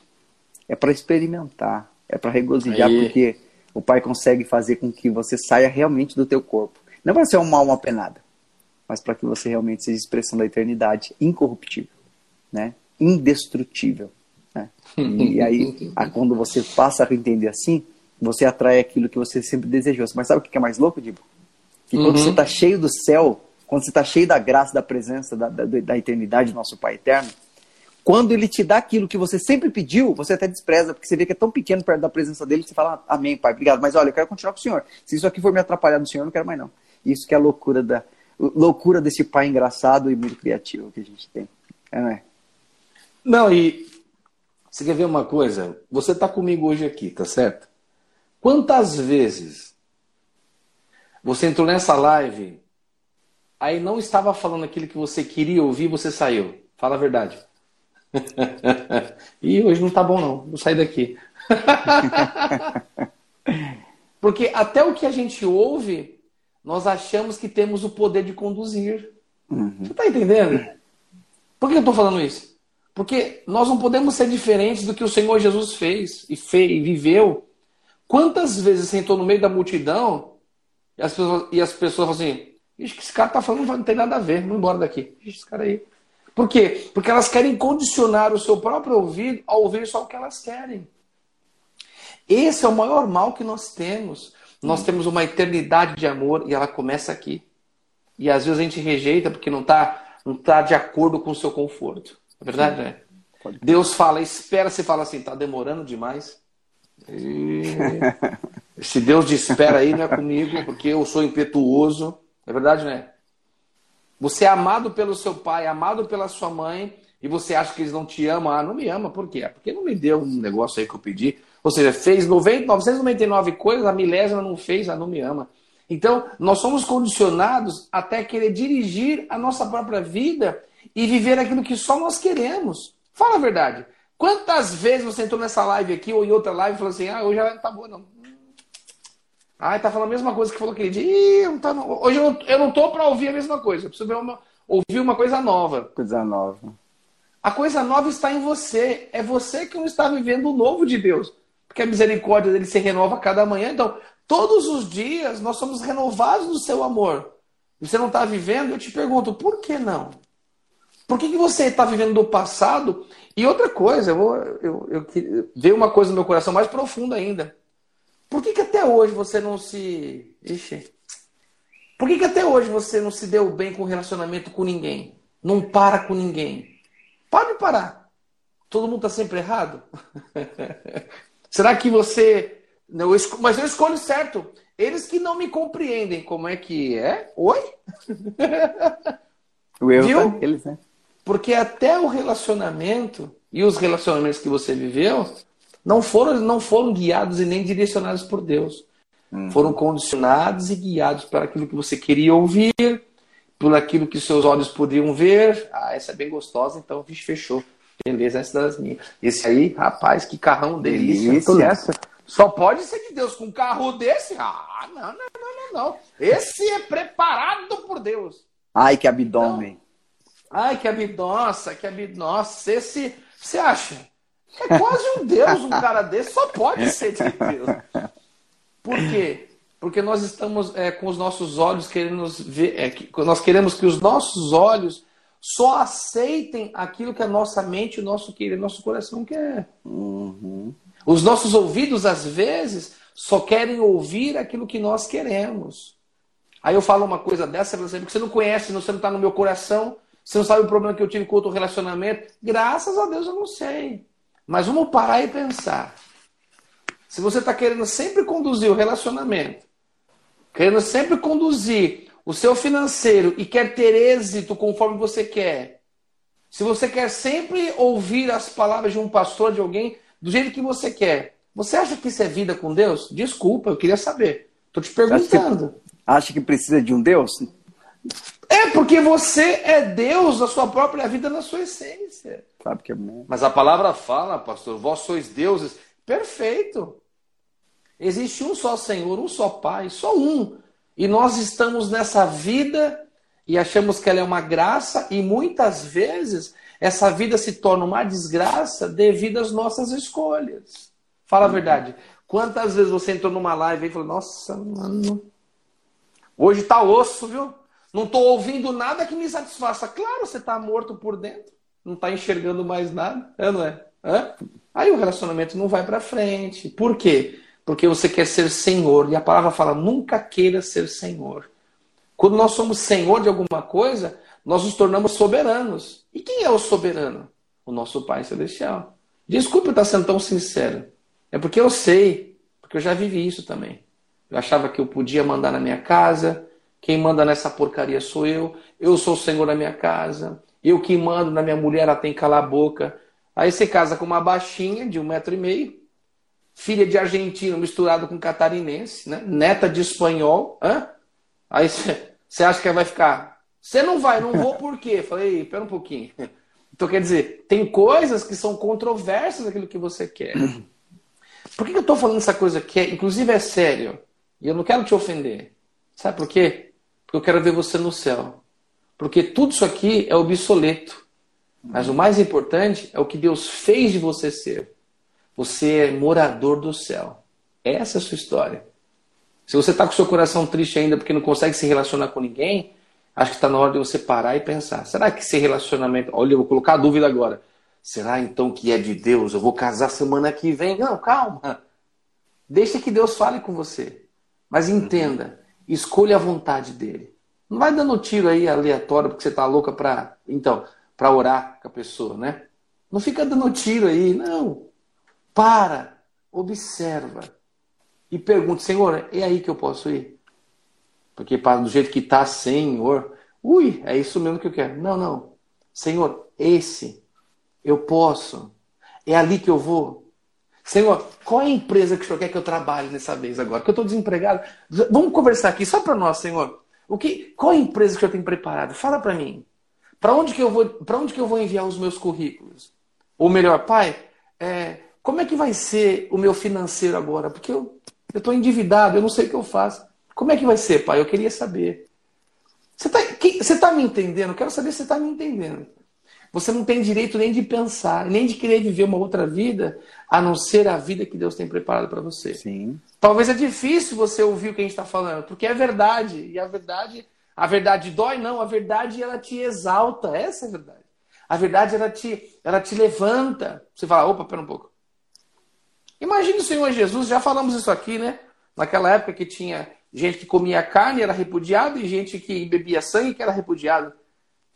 Speaker 1: É para experimentar, é para regozijar, Aí... porque o Pai consegue fazer com que você saia realmente do teu corpo. Não para ser uma alma penada, mas para que você realmente seja expressão da eternidade incorruptível, né? Indestrutível. Né? E aí, quando você passa a entender assim, você atrai aquilo que você sempre desejou. Mas sabe o que é mais louco, Dibo? Que quando uhum. você está cheio do céu, quando você está cheio da graça, da presença, da, da, da eternidade do nosso Pai Eterno, quando ele te dá aquilo que você sempre pediu, você até despreza, porque você vê que é tão pequeno perto da presença dele, você fala, amém, pai, obrigado, mas olha, eu quero continuar com o senhor. Se isso aqui for me atrapalhar do senhor, eu não quero mais não. Isso que é a loucura da loucura desse pai engraçado e muito criativo que a gente tem. É, não é?
Speaker 2: Não, e você quer ver uma coisa? Você está comigo hoje aqui, tá certo? Quantas vezes você entrou nessa live, aí não estava falando aquilo que você queria ouvir, você saiu? Fala a verdade. e hoje não tá bom não, vou sair daqui. Porque até o que a gente ouve, nós achamos que temos o poder de conduzir. Uhum. Você está entendendo? Por que eu estou falando isso? Porque nós não podemos ser diferentes do que o Senhor Jesus fez e, fez, e viveu. Quantas vezes sentou no meio da multidão e as pessoas, e as pessoas falam assim: Ixi, que esse cara está falando não tem nada a ver, vamos embora daqui. Ixi, esse cara aí. Por quê? Porque elas querem condicionar o seu próprio ouvido a ouvir só o que elas querem. Esse é o maior mal que nós temos. Nós temos uma eternidade de amor e ela começa aqui. E às vezes a gente rejeita porque não está não tá de acordo com o seu conforto. É verdade, né? Deus fala, espera, você fala assim, está demorando demais. E... Se Deus de espera aí, não é comigo, porque eu sou impetuoso. É verdade, né? Você é amado pelo seu pai, amado pela sua mãe, e você acha que eles não te amam. Ah, não me ama, por quê? Porque não me deu um negócio aí que eu pedi. Ou seja, fez 90, 999 coisas, a milésima não fez, ah, não me ama. Então, nós somos condicionados até querer dirigir a nossa própria vida e viver aquilo que só nós queremos. Fala a verdade. Quantas vezes você entrou nessa live aqui ou em outra live e falou assim: ah, hoje ela não tá boa, não. Ah, tá falando a mesma coisa que falou aquele dia. Ih, não tá, não. Hoje eu não, eu não tô para ouvir a mesma coisa. Eu preciso uma, ouvir uma coisa nova.
Speaker 1: Coisa nova.
Speaker 2: A coisa nova está em você. É você que não está vivendo o novo de Deus. Porque a misericórdia dele se renova a cada manhã. Então, todos os dias nós somos renovados no seu amor. Você não está vivendo? Eu te pergunto, por que não? Por que, que você está vivendo do passado? E outra coisa, eu, vou, eu, eu, eu veio uma coisa no meu coração mais profunda ainda. Por que, que até hoje você não se. Ixi. Por que, que até hoje você não se deu bem com o relacionamento com ninguém? Não para com ninguém? Pode parar. Todo mundo está sempre errado? Será que você. Eu esco... Mas eu escolho certo. Eles que não me compreendem, como é que é? Oi?
Speaker 1: O erro Viu? Tá eles, né?
Speaker 2: Porque até o relacionamento e os relacionamentos que você viveu não foram, não foram guiados e nem direcionados por Deus. Uhum. Foram condicionados e guiados para aquilo que você queria ouvir, por aquilo que seus olhos podiam ver. Ah, essa é bem gostosa, então vixe, fechou. Beleza, essa é das minhas. Esse aí, rapaz, que carrão delícia. Isso, essa. Só pode ser de Deus com um carro desse? Ah, não, não, não, não, não. Esse é preparado por Deus.
Speaker 1: Ai, que abdômen. Então,
Speaker 2: ai, que abdômen. Nossa, que abdômen. Nossa, esse. Você acha? É quase um Deus, um cara desse, só pode ser de Deus. Por quê? Porque nós estamos é, com os nossos olhos querendo ver, é, que, nós queremos que os nossos olhos só aceitem aquilo que a nossa mente, o nosso querer, nosso coração quer. Uhum. Os nossos ouvidos, às vezes, só querem ouvir aquilo que nós queremos. Aí eu falo uma coisa dessa, por exemplo, que você não conhece, você não está no meu coração, você não sabe o problema que eu tive com outro relacionamento. Graças a Deus eu não sei. Mas vamos parar e pensar. Se você está querendo sempre conduzir o relacionamento, querendo sempre conduzir o seu financeiro e quer ter êxito conforme você quer, se você quer sempre ouvir as palavras de um pastor, de alguém, do jeito que você quer, você acha que isso é vida com Deus? Desculpa, eu queria saber. Estou te perguntando.
Speaker 1: acha que precisa de um Deus?
Speaker 2: É porque você é Deus na sua própria vida, na sua essência.
Speaker 1: Sabe que é...
Speaker 2: Mas a palavra fala, pastor, vós sois deuses. Perfeito. Existe um só Senhor, um só Pai, só um. E nós estamos nessa vida e achamos que ela é uma graça, e muitas vezes essa vida se torna uma desgraça devido às nossas escolhas. Fala a verdade. Quantas vezes você entrou numa live e falou, nossa, mano, hoje tá osso, viu? Não estou ouvindo nada que me satisfaça. Claro, você está morto por dentro, não está enxergando mais nada, é, não é? Hã? Aí o relacionamento não vai para frente. Por quê? Porque você quer ser senhor. E a palavra fala: nunca queira ser senhor. Quando nós somos senhor de alguma coisa, nós nos tornamos soberanos. E quem é o soberano? O nosso Pai Celestial. Desculpe estar sendo tão sincero. É porque eu sei, porque eu já vivi isso também. Eu achava que eu podia mandar na minha casa, quem manda nessa porcaria sou eu. Eu sou o senhor da minha casa. Eu que mando na minha mulher, ela tem que calar a boca. Aí você casa com uma baixinha de um metro e meio, filha de argentino misturado com catarinense, né? neta de espanhol. Hã? Aí você acha que vai ficar. Você não vai, não vou por quê? Falei, pera um pouquinho. Então quer dizer, tem coisas que são controversas daquilo que você quer. Por que eu estou falando essa coisa que é, inclusive é sério? E eu não quero te ofender. Sabe por quê? Porque eu quero ver você no céu. Porque tudo isso aqui é obsoleto. Mas o mais importante é o que Deus fez de você ser. Você é morador do céu. Essa é a sua história. Se você está com o seu coração triste ainda porque não consegue se relacionar com ninguém, acho que está na hora de você parar e pensar: será que esse relacionamento. Olha, eu vou colocar a dúvida agora. Será então que é de Deus? Eu vou casar semana que vem? Não, calma. Deixa que Deus fale com você. Mas entenda Escolha a vontade dele. Não vai dando tiro aí aleatório porque você está louca para então para orar com a pessoa, né? Não fica dando tiro aí, não. Para, observa e pergunta, Senhor, é aí que eu posso ir? Porque para do jeito que está, Senhor, ui, é isso mesmo que eu quero. Não, não. Senhor, esse eu posso. É ali que eu vou. Senhor, qual é a empresa que o senhor quer que eu trabalhe nessa vez agora? Que eu estou desempregado. Vamos conversar aqui só para nós, Senhor. O que, qual é a empresa que o senhor tem preparado? Fala para mim. Para onde que eu vou? Onde que eu vou enviar os meus currículos? Ou melhor, pai, é, como é que vai ser o meu financeiro agora? Porque eu estou endividado, eu não sei o que eu faço. Como é que vai ser, pai? Eu queria saber. Você está tá me entendendo? Eu quero saber se você está me entendendo. Você não tem direito nem de pensar, nem de querer viver uma outra vida, a não ser a vida que Deus tem preparado para você.
Speaker 1: Sim.
Speaker 2: Talvez é difícil você ouvir o que a gente está falando, porque é verdade. E a verdade, a verdade dói, não. A verdade ela te exalta. Essa é a verdade. A verdade ela te, ela te levanta. Você fala, opa, pera um pouco. Imagine o Senhor Jesus, já falamos isso aqui, né? Naquela época que tinha gente que comia carne, era repudiado, e gente que bebia sangue, que era repudiado.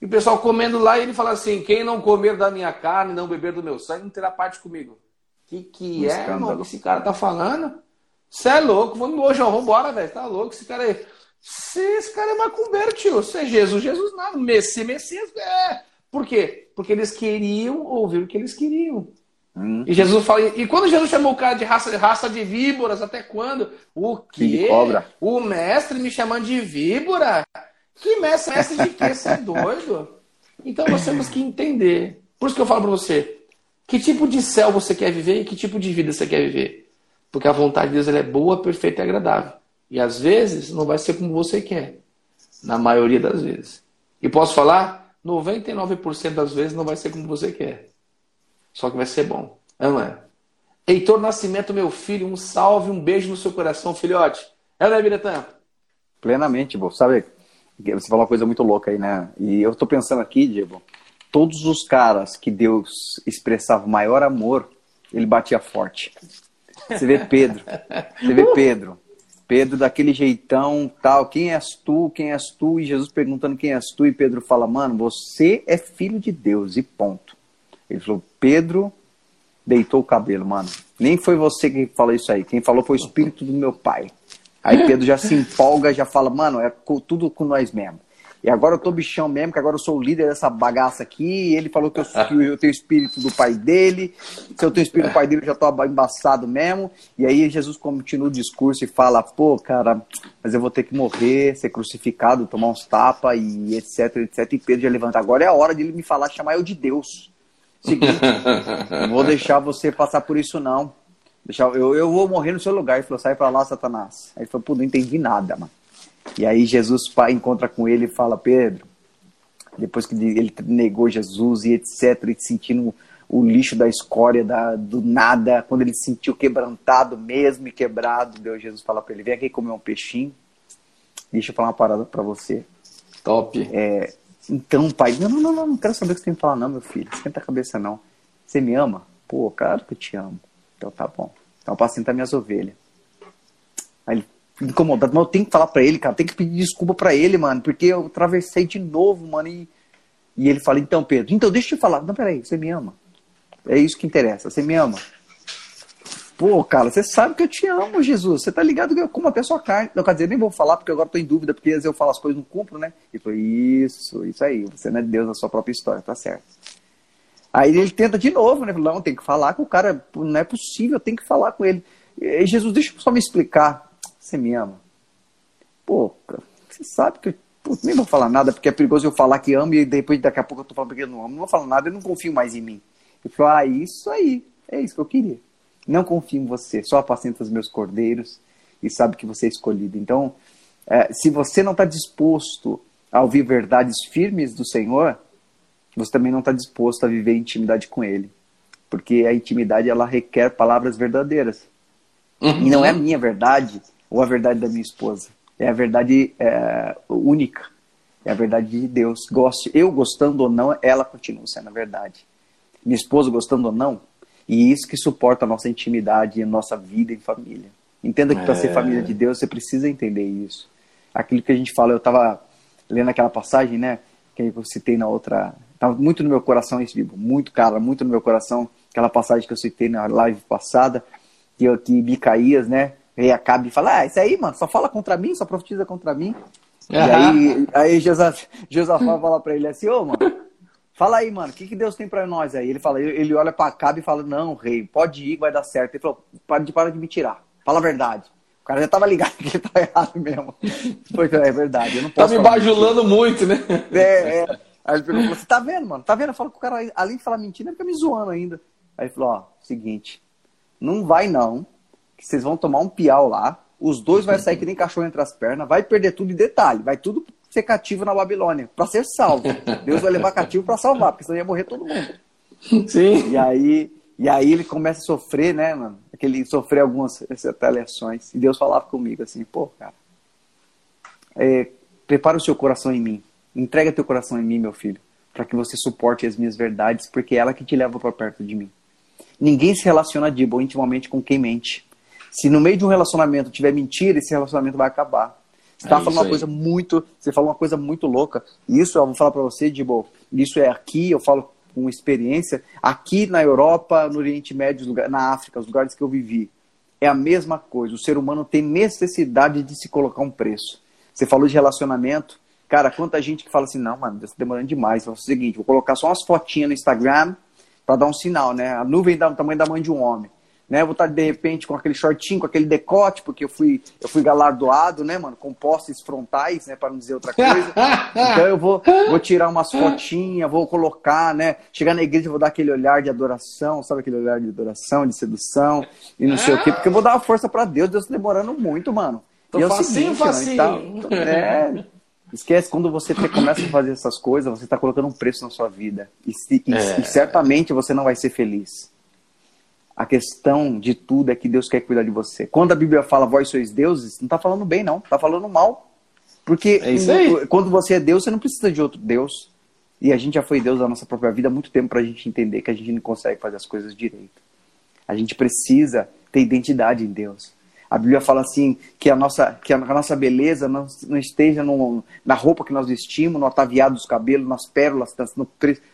Speaker 2: E o pessoal comendo lá e ele fala assim: quem não comer da minha carne, não beber do meu sangue, não terá parte comigo. Que que é, irmão? Esse cara tá falando? Você é louco, vamos embora, João, vambora, velho. Tá louco, esse cara aí. Esse cara é macumbeiro, tio. Você é Jesus, Jesus nada. Messi, Messias, é. Por quê? Porque eles queriam ouvir o que eles queriam. Hum. E Jesus fala, e quando Jesus chamou o cara de raça, de raça de víboras, até quando? O quê? O mestre me chamando de víbora? Que mestre, mestre de quê? Você é doido? Então nós temos que entender. Por isso que eu falo para você, que tipo de céu você quer viver e que tipo de vida você quer viver. Porque a vontade de Deus é boa, perfeita e agradável. E às vezes não vai ser como você quer. Na maioria das vezes. E posso falar? 99% das vezes não vai ser como você quer. Só que vai ser bom. Não é? Heitor Nascimento, meu filho, um salve, um beijo no seu coração, filhote. É, né, Biretã?
Speaker 1: Plenamente, bom. Sabe, você falou uma coisa muito louca aí, né? E eu tô pensando aqui, Diego, todos os caras que Deus expressava maior amor, ele batia forte. Você vê Pedro, você vê Pedro, Pedro daquele jeitão, tal, quem és tu, quem és tu? E Jesus perguntando quem és tu, e Pedro fala, mano, você é filho de Deus, e ponto. Ele falou, Pedro deitou o cabelo, mano. Nem foi você que falou isso aí, quem falou foi o espírito do meu pai. Aí Pedro já se empolga, já fala, mano, é tudo com nós mesmo. E agora eu tô bichão mesmo, que agora eu sou o líder dessa bagaça aqui. ele falou que eu, que eu tenho o espírito do pai dele. Se eu tenho o espírito do pai dele, eu já tô embaçado mesmo. E aí Jesus continua o discurso e fala: pô, cara, mas eu vou ter que morrer, ser crucificado, tomar uns tapas e etc, etc. E Pedro já levanta. Agora é a hora de ele me falar, chamar eu de Deus. Seguinte, não vou deixar você passar por isso, não. Deixar, eu, eu vou morrer no seu lugar. Ele falou: sai pra lá, Satanás. Aí ele falou: pô, não entendi nada, mano. E aí Jesus pai encontra com ele e fala, Pedro, depois que ele negou Jesus e etc, e sentindo o lixo da escória, da, do nada, quando ele se sentiu quebrantado mesmo e quebrado, Deus Jesus fala para ele, vem aqui comer um peixinho, deixa eu falar uma parada para você.
Speaker 2: Top.
Speaker 1: É, então, pai, não, não, não, não, não quero saber o que você tem que falar não, meu filho, esquenta a cabeça não. Você me ama? Pô, claro que eu te amo. Então tá bom. Então apacenta minhas ovelhas. Aí ele incomodado, mas eu tenho que falar pra ele, cara, tem que pedir desculpa pra ele, mano, porque eu atravessei de novo, mano, e, e ele fala, então, Pedro, então deixa eu te falar, não, peraí, você me ama, é isso que interessa, você me ama. Pô, cara, você sabe que eu te amo, Jesus. Você tá ligado que eu como até sua carne. Não, quer dizer, nem vou falar porque agora tô em dúvida, porque às vezes eu falo as coisas não cumpro, né? E foi isso, isso aí. Você não é Deus na sua própria história, tá certo. Aí ele tenta de novo, né? Não, tem que falar com o cara, não é possível, tem que falar com ele. E, Jesus, deixa eu só me explicar. Você me ama? Pô, você sabe que eu nem vou falar nada, porque é perigoso eu falar que amo e depois daqui a pouco eu tô falando que eu não amo. Não vou falar nada, eu não confio mais em mim. Ele falou, ah, isso aí, é isso que eu queria. Não confio em você, só apacenta os meus cordeiros e sabe que você é escolhido. Então, é, se você não está disposto a ouvir verdades firmes do Senhor, você também não está disposto a viver intimidade com Ele. Porque a intimidade, ela requer palavras verdadeiras. Uhum. E não é a minha verdade, ou a verdade da minha esposa. É a verdade é, única. É a verdade de Deus. Goste, eu gostando ou não, ela continua sendo a verdade. Minha esposa gostando ou não, e isso que suporta a nossa intimidade e a nossa vida em família. Entenda que é... para ser família de Deus você precisa entender isso. Aquilo que a gente fala, eu estava lendo aquela passagem, né? Que eu citei na outra. Estava muito no meu coração esse livro, muito, cara, muito no meu coração. Aquela passagem que eu citei na live passada, que, que Micaías, né? Rei Acabe fala, ah, isso aí, mano, só fala contra mim, só profetiza contra mim. Uhum. E aí, aí Jesus, Josafá fala pra ele assim, ô, oh, mano, fala aí, mano, o que, que Deus tem pra nós aí? Ele fala, ele olha pra Acabe e fala, não, rei, pode ir, vai dar certo. Ele falou, para de, para de me tirar, fala a verdade. O cara já tava ligado que ele tá errado mesmo. Foi, é verdade, eu não
Speaker 2: posso. Tá me bajulando muito, né?
Speaker 1: É, é. Aí ele perguntou, você tá vendo, mano? Tá vendo? Eu falo que o cara, além de falar mentira, fica me zoando ainda. Aí ele falou, ó, seguinte, não vai não, que vocês vão tomar um piau lá, os dois vai sair que nem cachorro entre as pernas, vai perder tudo em detalhe, vai tudo ser cativo na Babilônia, para ser salvo. Deus vai levar cativo para salvar, porque senão ia morrer todo mundo.
Speaker 2: Sim.
Speaker 1: E aí, e aí ele começa a sofrer, né, mano? Aquele sofrer algumas retaliações. E Deus falava comigo assim, pô, cara, é, prepara o seu coração em mim. Entrega teu coração em mim, meu filho, para que você suporte as minhas verdades, porque é ela que te leva para perto de mim. Ninguém se relaciona de boa intimamente com quem mente. Se no meio de um relacionamento tiver mentira, esse relacionamento vai acabar. Você tá é falando uma coisa muito. Você falou uma coisa muito louca. Isso eu vou falar para você, Dibo. Isso é aqui, eu falo com experiência. Aqui na Europa, no Oriente Médio, na África, os lugares que eu vivi. É a mesma coisa. O ser humano tem necessidade de se colocar um preço. Você falou de relacionamento. Cara, quanta gente que fala assim, não, mano, está demorando demais. Vou fazer o seguinte, vou colocar só umas fotinhas no Instagram para dar um sinal, né? A nuvem dá o tamanho da mãe de um homem né? Vou estar de repente com aquele shortinho, com aquele decote, porque eu fui, eu fui galardoado, né, mano, com postes frontais, né, para não dizer outra coisa. então eu vou, vou tirar umas fotinhas, vou colocar, né? Chegar na igreja vou dar aquele olhar de adoração, sabe aquele olhar de adoração, de sedução e não sei o quê, porque eu vou dar uma força para Deus, Deus tá demorando muito, mano.
Speaker 2: Tô e é facinho, seguinte, facinho.
Speaker 1: Tá, é, Esquece, quando você começa a fazer essas coisas, você está colocando um preço na sua vida. E, e, é. e certamente você não vai ser feliz. A questão de tudo é que Deus quer cuidar de você. Quando a Bíblia fala vós sois deuses, não está falando bem, não. Está falando mal. Porque é quando você é Deus, você não precisa de outro Deus. E a gente já foi Deus da nossa própria vida há muito tempo para a gente entender que a gente não consegue fazer as coisas direito. A gente precisa ter identidade em Deus. A Bíblia fala assim que a nossa, que a nossa beleza não, não esteja no, na roupa que nós vestimos, no ataviado dos cabelos, nas pérolas, no,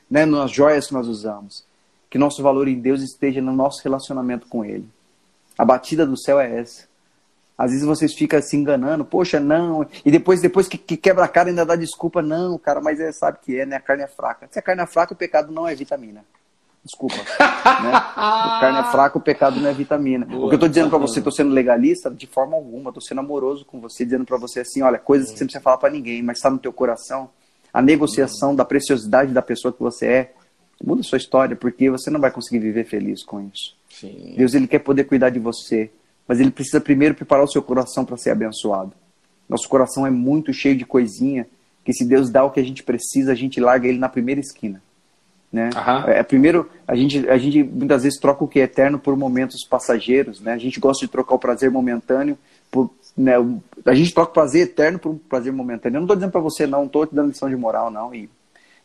Speaker 1: né, nas joias que nós usamos que nosso valor em Deus esteja no nosso relacionamento com Ele. A batida do céu é essa. Às vezes vocês ficam se enganando, poxa, não, e depois, depois que, que quebra a cara ainda dá desculpa, não, cara, mas é, sabe que é, né? A carne é fraca. Se a carne é fraca, o pecado não é vitamina. Desculpa. né? Carne é fraca, o pecado não é vitamina. Boa, o que eu tô dizendo para você, tô sendo legalista de forma alguma, tô sendo amoroso com você, dizendo para você assim, olha, coisas que você não precisa falar para ninguém, mas está no teu coração, a negociação da preciosidade da pessoa que você é, muda a sua história, porque você não vai conseguir viver feliz com isso. Sim. Deus ele quer poder cuidar de você, mas ele precisa primeiro preparar o seu coração para ser abençoado. Nosso coração é muito cheio de coisinha, que se Deus dá o que a gente precisa, a gente larga ele na primeira esquina. Né? É, primeiro, a gente, a gente muitas vezes troca o que é eterno por momentos passageiros. Né? A gente gosta de trocar o prazer momentâneo por. Né, a gente troca o prazer eterno por um prazer momentâneo. Eu não estou dizendo para você, não, estou te dando lição de moral, não. E,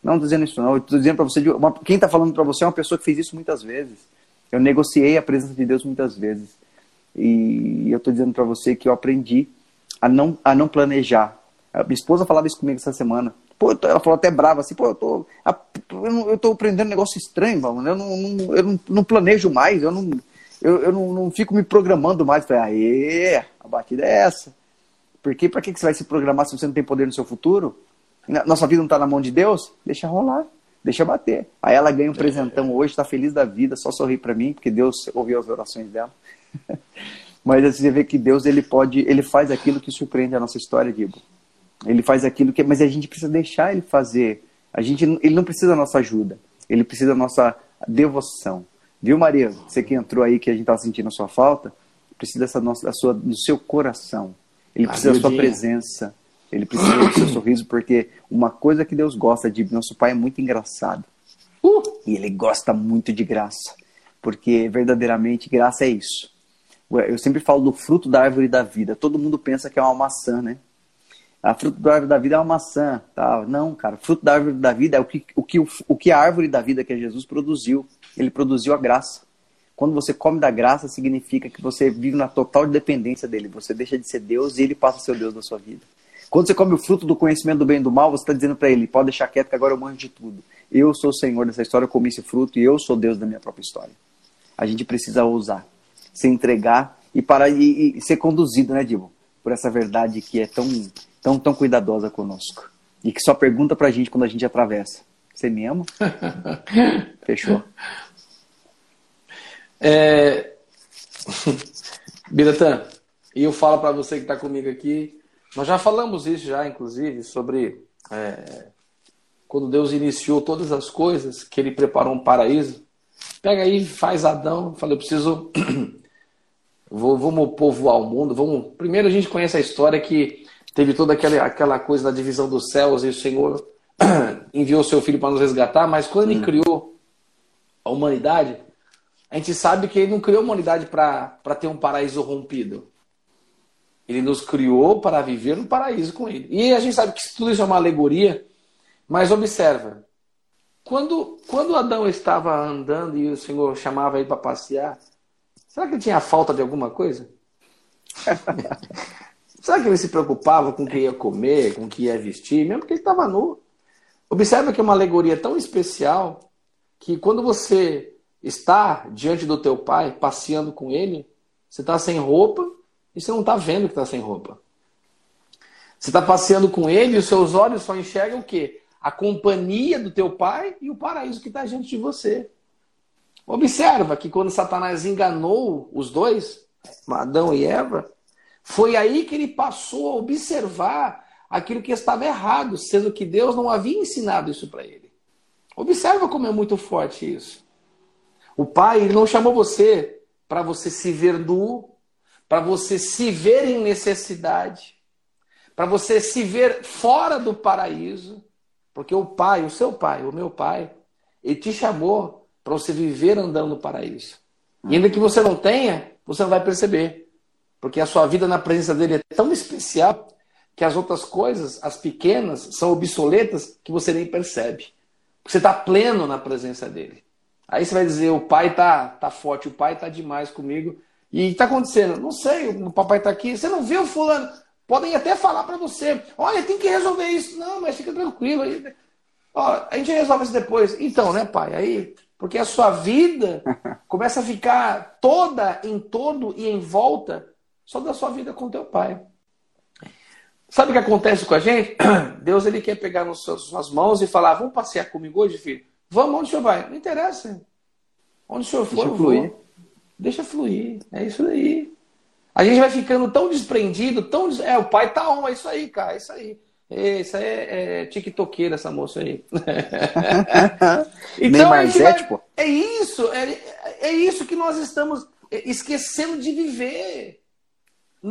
Speaker 1: não estou dizendo isso, não. Estou dizendo para você. Uma, quem está falando para você é uma pessoa que fez isso muitas vezes. Eu negociei a presença de Deus muitas vezes. E eu estou dizendo para você que eu aprendi a não, a não planejar. A minha esposa falava isso comigo essa semana. Pô, ela falou até brava assim, pô, eu tô, eu tô aprendendo um negócio estranho, mano. Eu não, não, eu não, não planejo mais, eu não, eu, eu não, não fico me programando mais. Falei, aê, a batida é essa. Porque para que, que você vai se programar se você não tem poder no seu futuro? Nossa vida não está na mão de Deus? Deixa rolar, deixa bater. Aí ela ganha um presentão hoje, está feliz da vida, só sorri para mim, porque Deus ouviu as orações dela. Mas assim, você vê que Deus ele pode, ele faz aquilo que surpreende a nossa história, Diego. Ele faz aquilo que, mas a gente precisa deixar ele fazer. A gente, ele não precisa da nossa ajuda. Ele precisa da nossa devoção. Viu, Maria? Você que entrou aí que a gente estava sentindo a sua falta, precisa dessa nossa, da sua, do seu coração. Ele precisa da sua presença. Ele precisa do seu sorriso, porque uma coisa que Deus gosta de nosso pai é muito engraçado. Uh! E ele gosta muito de graça. Porque verdadeiramente graça é isso. Eu sempre falo do fruto da árvore da vida. Todo mundo pensa que é uma maçã, né? A fruto da árvore da vida é uma maçã. Tá? Não, cara, fruto da árvore da vida é o que, o, que, o que a árvore da vida que é Jesus produziu. Ele produziu a graça. Quando você come da graça, significa que você vive na total dependência dele. Você deixa de ser Deus e ele passa a ser o Deus da sua vida. Quando você come o fruto do conhecimento do bem e do mal, você está dizendo para ele: pode deixar quieto que agora eu manjo de tudo. Eu sou o Senhor dessa história, eu comi esse fruto e eu sou Deus da minha própria história. A gente precisa ousar, se entregar e parar e, e ser conduzido, né, Dibo? Por essa verdade que é tão tão, tão cuidadosa conosco. E que só pergunta pra gente quando a gente atravessa. Você me ama? Fechou.
Speaker 2: É... Biratã, e eu falo para você que está comigo aqui, nós já falamos isso já, inclusive, sobre é, quando Deus iniciou todas as coisas, que Ele preparou um paraíso. Pega aí, faz Adão, fala, eu preciso, vou, vamos povoar o mundo, vamos. Primeiro a gente conhece a história que teve toda aquela, aquela coisa da divisão dos céus e o Senhor enviou seu filho para nos resgatar, mas quando ele hum. criou a humanidade, a gente sabe que ele não criou a humanidade para ter um paraíso rompido. Ele nos criou para viver no paraíso com ele. E a gente sabe que tudo isso é uma alegoria, mas observa. Quando, quando Adão estava andando e o Senhor chamava ele para passear, será que ele tinha falta de alguma coisa? Será que ele se preocupava com o que ia comer, com o que ia vestir, mesmo que ele estava nu? Observa que é uma alegoria tão especial que quando você está diante do teu pai, passeando com ele, você está sem roupa e você não está vendo que está sem roupa. Você está passeando com ele e os seus olhos só enxergam o quê? A companhia do teu pai e o paraíso que está diante de você. Observa que quando Satanás enganou os dois, Adão e Eva, foi aí que ele passou a observar aquilo que estava errado, sendo que Deus não havia ensinado isso para ele. Observa como é muito forte isso. O Pai ele não chamou você para você se ver nu, para você se ver em necessidade, para você se ver fora do paraíso, porque o Pai, o seu Pai, o meu Pai, ele te chamou para você viver andando no paraíso. E ainda que você não tenha, você não vai perceber. Porque a sua vida na presença dele é tão especial que as outras coisas, as pequenas, são obsoletas que você nem percebe. Você está pleno na presença dele. Aí você vai dizer: o pai tá, tá forte, o pai tá demais comigo. E está acontecendo? Não sei, o papai está aqui. Você não viu o fulano? Podem até falar para você: olha, tem que resolver isso. Não, mas fica tranquilo. Ó, a gente resolve isso depois. Então, né, pai? Aí, porque a sua vida começa a ficar toda em torno e em volta só da sua vida com teu pai. Sabe o que acontece com a gente? Deus ele quer pegar nas suas mãos e falar: Vamos passear comigo hoje, filho? Vamos, onde o senhor vai? Não interessa. Onde o senhor for, Deixa fluir. Deixa fluir. É isso aí. A gente vai ficando tão desprendido, tão. É, o pai tá on, é isso aí, cara, é isso aí. É, isso aí é, é tiktokeira, essa moça aí.
Speaker 1: então, a gente vai...
Speaker 2: É isso, é, é isso que nós estamos esquecendo de viver.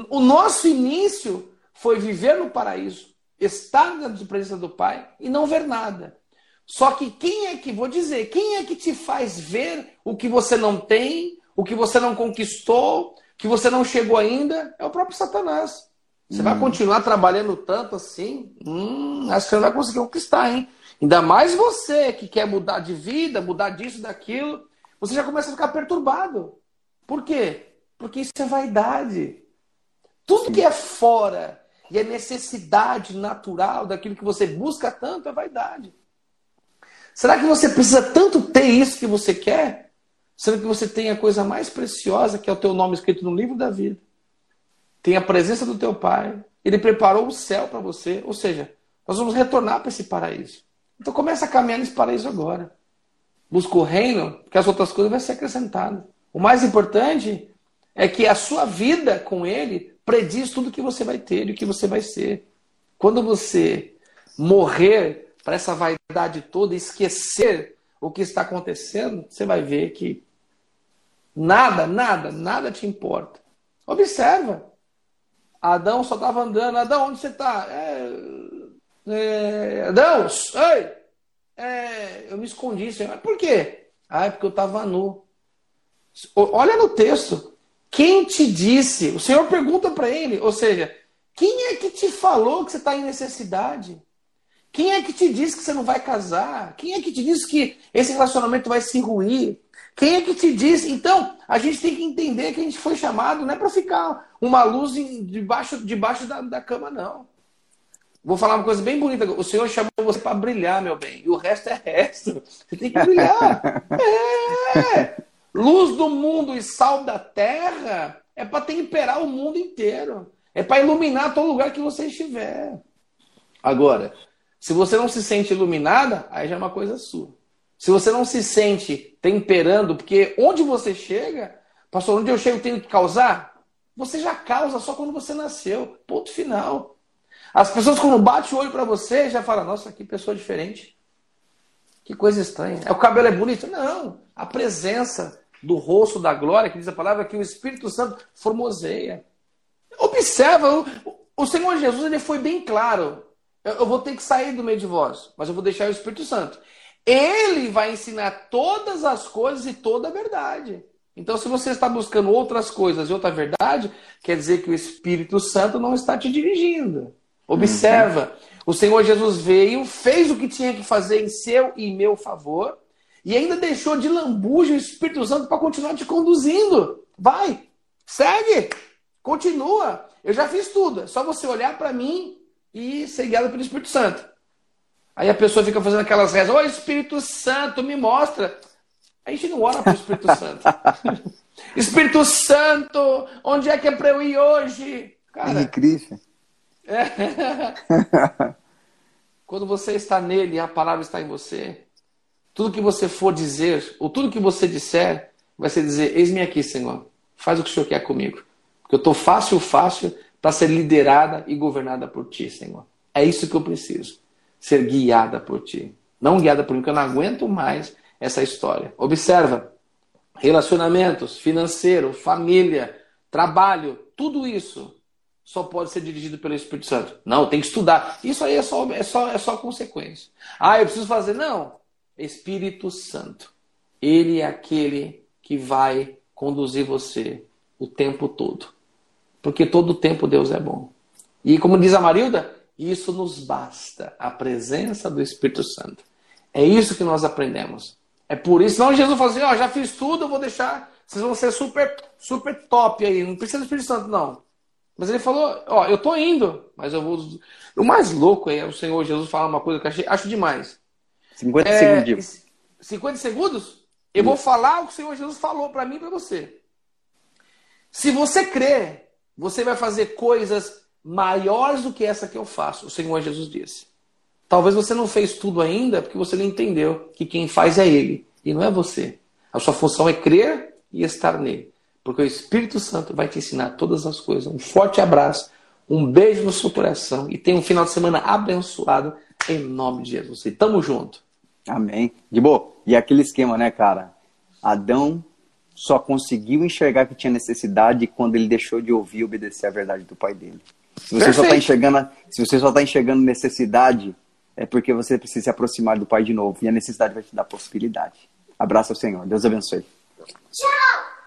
Speaker 2: O nosso início foi viver no paraíso, estar na presença do Pai e não ver nada. Só que quem é que, vou dizer, quem é que te faz ver o que você não tem, o que você não conquistou, que você não chegou ainda? É o próprio Satanás. Você hum. vai continuar trabalhando tanto assim? Hum, acho que você não vai conseguir conquistar, hein? Ainda mais você que quer mudar de vida, mudar disso, daquilo, você já começa a ficar perturbado. Por quê? Porque isso é vaidade. Tudo que é fora e é necessidade natural daquilo que você busca tanto é vaidade. Será que você precisa tanto ter isso que você quer? Sendo que você tem a coisa mais preciosa, que é o teu nome escrito no livro da vida. Tem a presença do teu Pai. Ele preparou o céu para você. Ou seja, nós vamos retornar para esse paraíso. Então começa a caminhar nesse paraíso agora. Busca o reino, que as outras coisas vão ser acrescentadas. O mais importante é que a sua vida com ele prediz tudo que você vai ter e o que você vai ser. Quando você morrer para essa vaidade toda, esquecer o que está acontecendo, você vai ver que nada, nada, nada te importa. Observa. Adão só estava andando. Adão, onde você está? É, é, Adão, ei! É, eu me escondi, Senhor. Por quê? Ah, é porque eu estava nu. Olha no texto. Quem te disse? O Senhor pergunta para ele, ou seja, quem é que te falou que você está em necessidade? Quem é que te disse que você não vai casar? Quem é que te disse que esse relacionamento vai se ruir? Quem é que te disse? Então, a gente tem que entender que a gente foi chamado não é para ficar uma luz debaixo, debaixo da, da cama, não. Vou falar uma coisa bem bonita. O Senhor chamou você para brilhar, meu bem. E o resto é resto. Você tem que brilhar. É. Luz do mundo e sal da terra é para temperar o mundo inteiro. É para iluminar todo lugar que você estiver. Agora, se você não se sente iluminada, aí já é uma coisa sua. Se você não se sente temperando, porque onde você chega, pastor, onde eu chego tenho que causar? Você já causa só quando você nasceu. Ponto final. As pessoas, quando batem o olho para você, já falam: Nossa, que pessoa diferente. Que coisa estranha. É, o cabelo é bonito? Não. A presença, do rosto da glória, que diz a palavra que o Espírito Santo formoseia. Observa, o, Senhor Jesus ele foi bem claro. Eu, eu vou ter que sair do meio de vós, mas eu vou deixar o Espírito Santo. Ele vai ensinar todas as coisas e toda a verdade. Então, se você está buscando outras coisas e outra verdade, quer dizer que o Espírito Santo não está te dirigindo. Observa, uhum. o Senhor Jesus veio, fez o que tinha que fazer em seu e meu favor, e ainda deixou de lambuja o Espírito Santo para continuar te conduzindo. Vai, segue, continua. Eu já fiz tudo. É só você olhar para mim e ser guiado pelo Espírito Santo. Aí a pessoa fica fazendo aquelas rezas: Ô Espírito Santo, me mostra. A gente não ora para o Espírito Santo. Espírito Santo, onde é que é para eu ir hoje?
Speaker 1: Cara, Henrique Cristo. É.
Speaker 2: Quando você está nele e a palavra está em você, tudo que você for dizer, ou tudo que você disser, vai ser dizer: Eis-me aqui, Senhor, faz o que o Senhor quer comigo. Porque eu estou fácil, fácil para ser liderada e governada por Ti, Senhor. É isso que eu preciso. Ser guiada por Ti. Não guiada por mim, porque eu não aguento mais essa história. Observa: relacionamentos, financeiro, família, trabalho, tudo isso só pode ser dirigido pelo Espírito Santo. Não, tem que estudar. Isso aí é só, é só, é só consequência. Ah, eu preciso fazer. Não. Espírito Santo. Ele é aquele que vai conduzir você o tempo todo. Porque todo o tempo Deus é bom. E como diz a Marilda, isso nos basta, a presença do Espírito Santo. É isso que nós aprendemos. É por isso, não Jesus falou assim, ó, já fiz tudo, eu vou deixar, vocês vão ser super, super top aí, não precisa do Espírito Santo não. Mas ele falou, ó, eu tô indo, mas eu vou... O mais louco é o Senhor Jesus falar uma coisa que eu achei, acho demais.
Speaker 1: 50 é, segundos.
Speaker 2: 50 segundos? Eu vou falar o que o Senhor Jesus falou para mim e para você. Se você crê você vai fazer coisas maiores do que essa que eu faço, o Senhor Jesus disse. Talvez você não fez tudo ainda porque você não entendeu que quem faz é Ele e não é você. A sua função é crer e estar nele, porque o Espírito Santo vai te ensinar todas as coisas. Um forte abraço, um beijo no seu coração e tenha um final de semana abençoado em nome de Jesus. E tamo junto.
Speaker 1: Amém. De boa. E aquele esquema, né, cara? Adão só conseguiu enxergar que tinha necessidade quando ele deixou de ouvir e obedecer a verdade do pai dele. Se você, só tá enxergando, se você só está enxergando necessidade, é porque você precisa se aproximar do pai de novo. E a necessidade vai te dar possibilidade. Abraço ao Senhor. Deus abençoe. Tchau!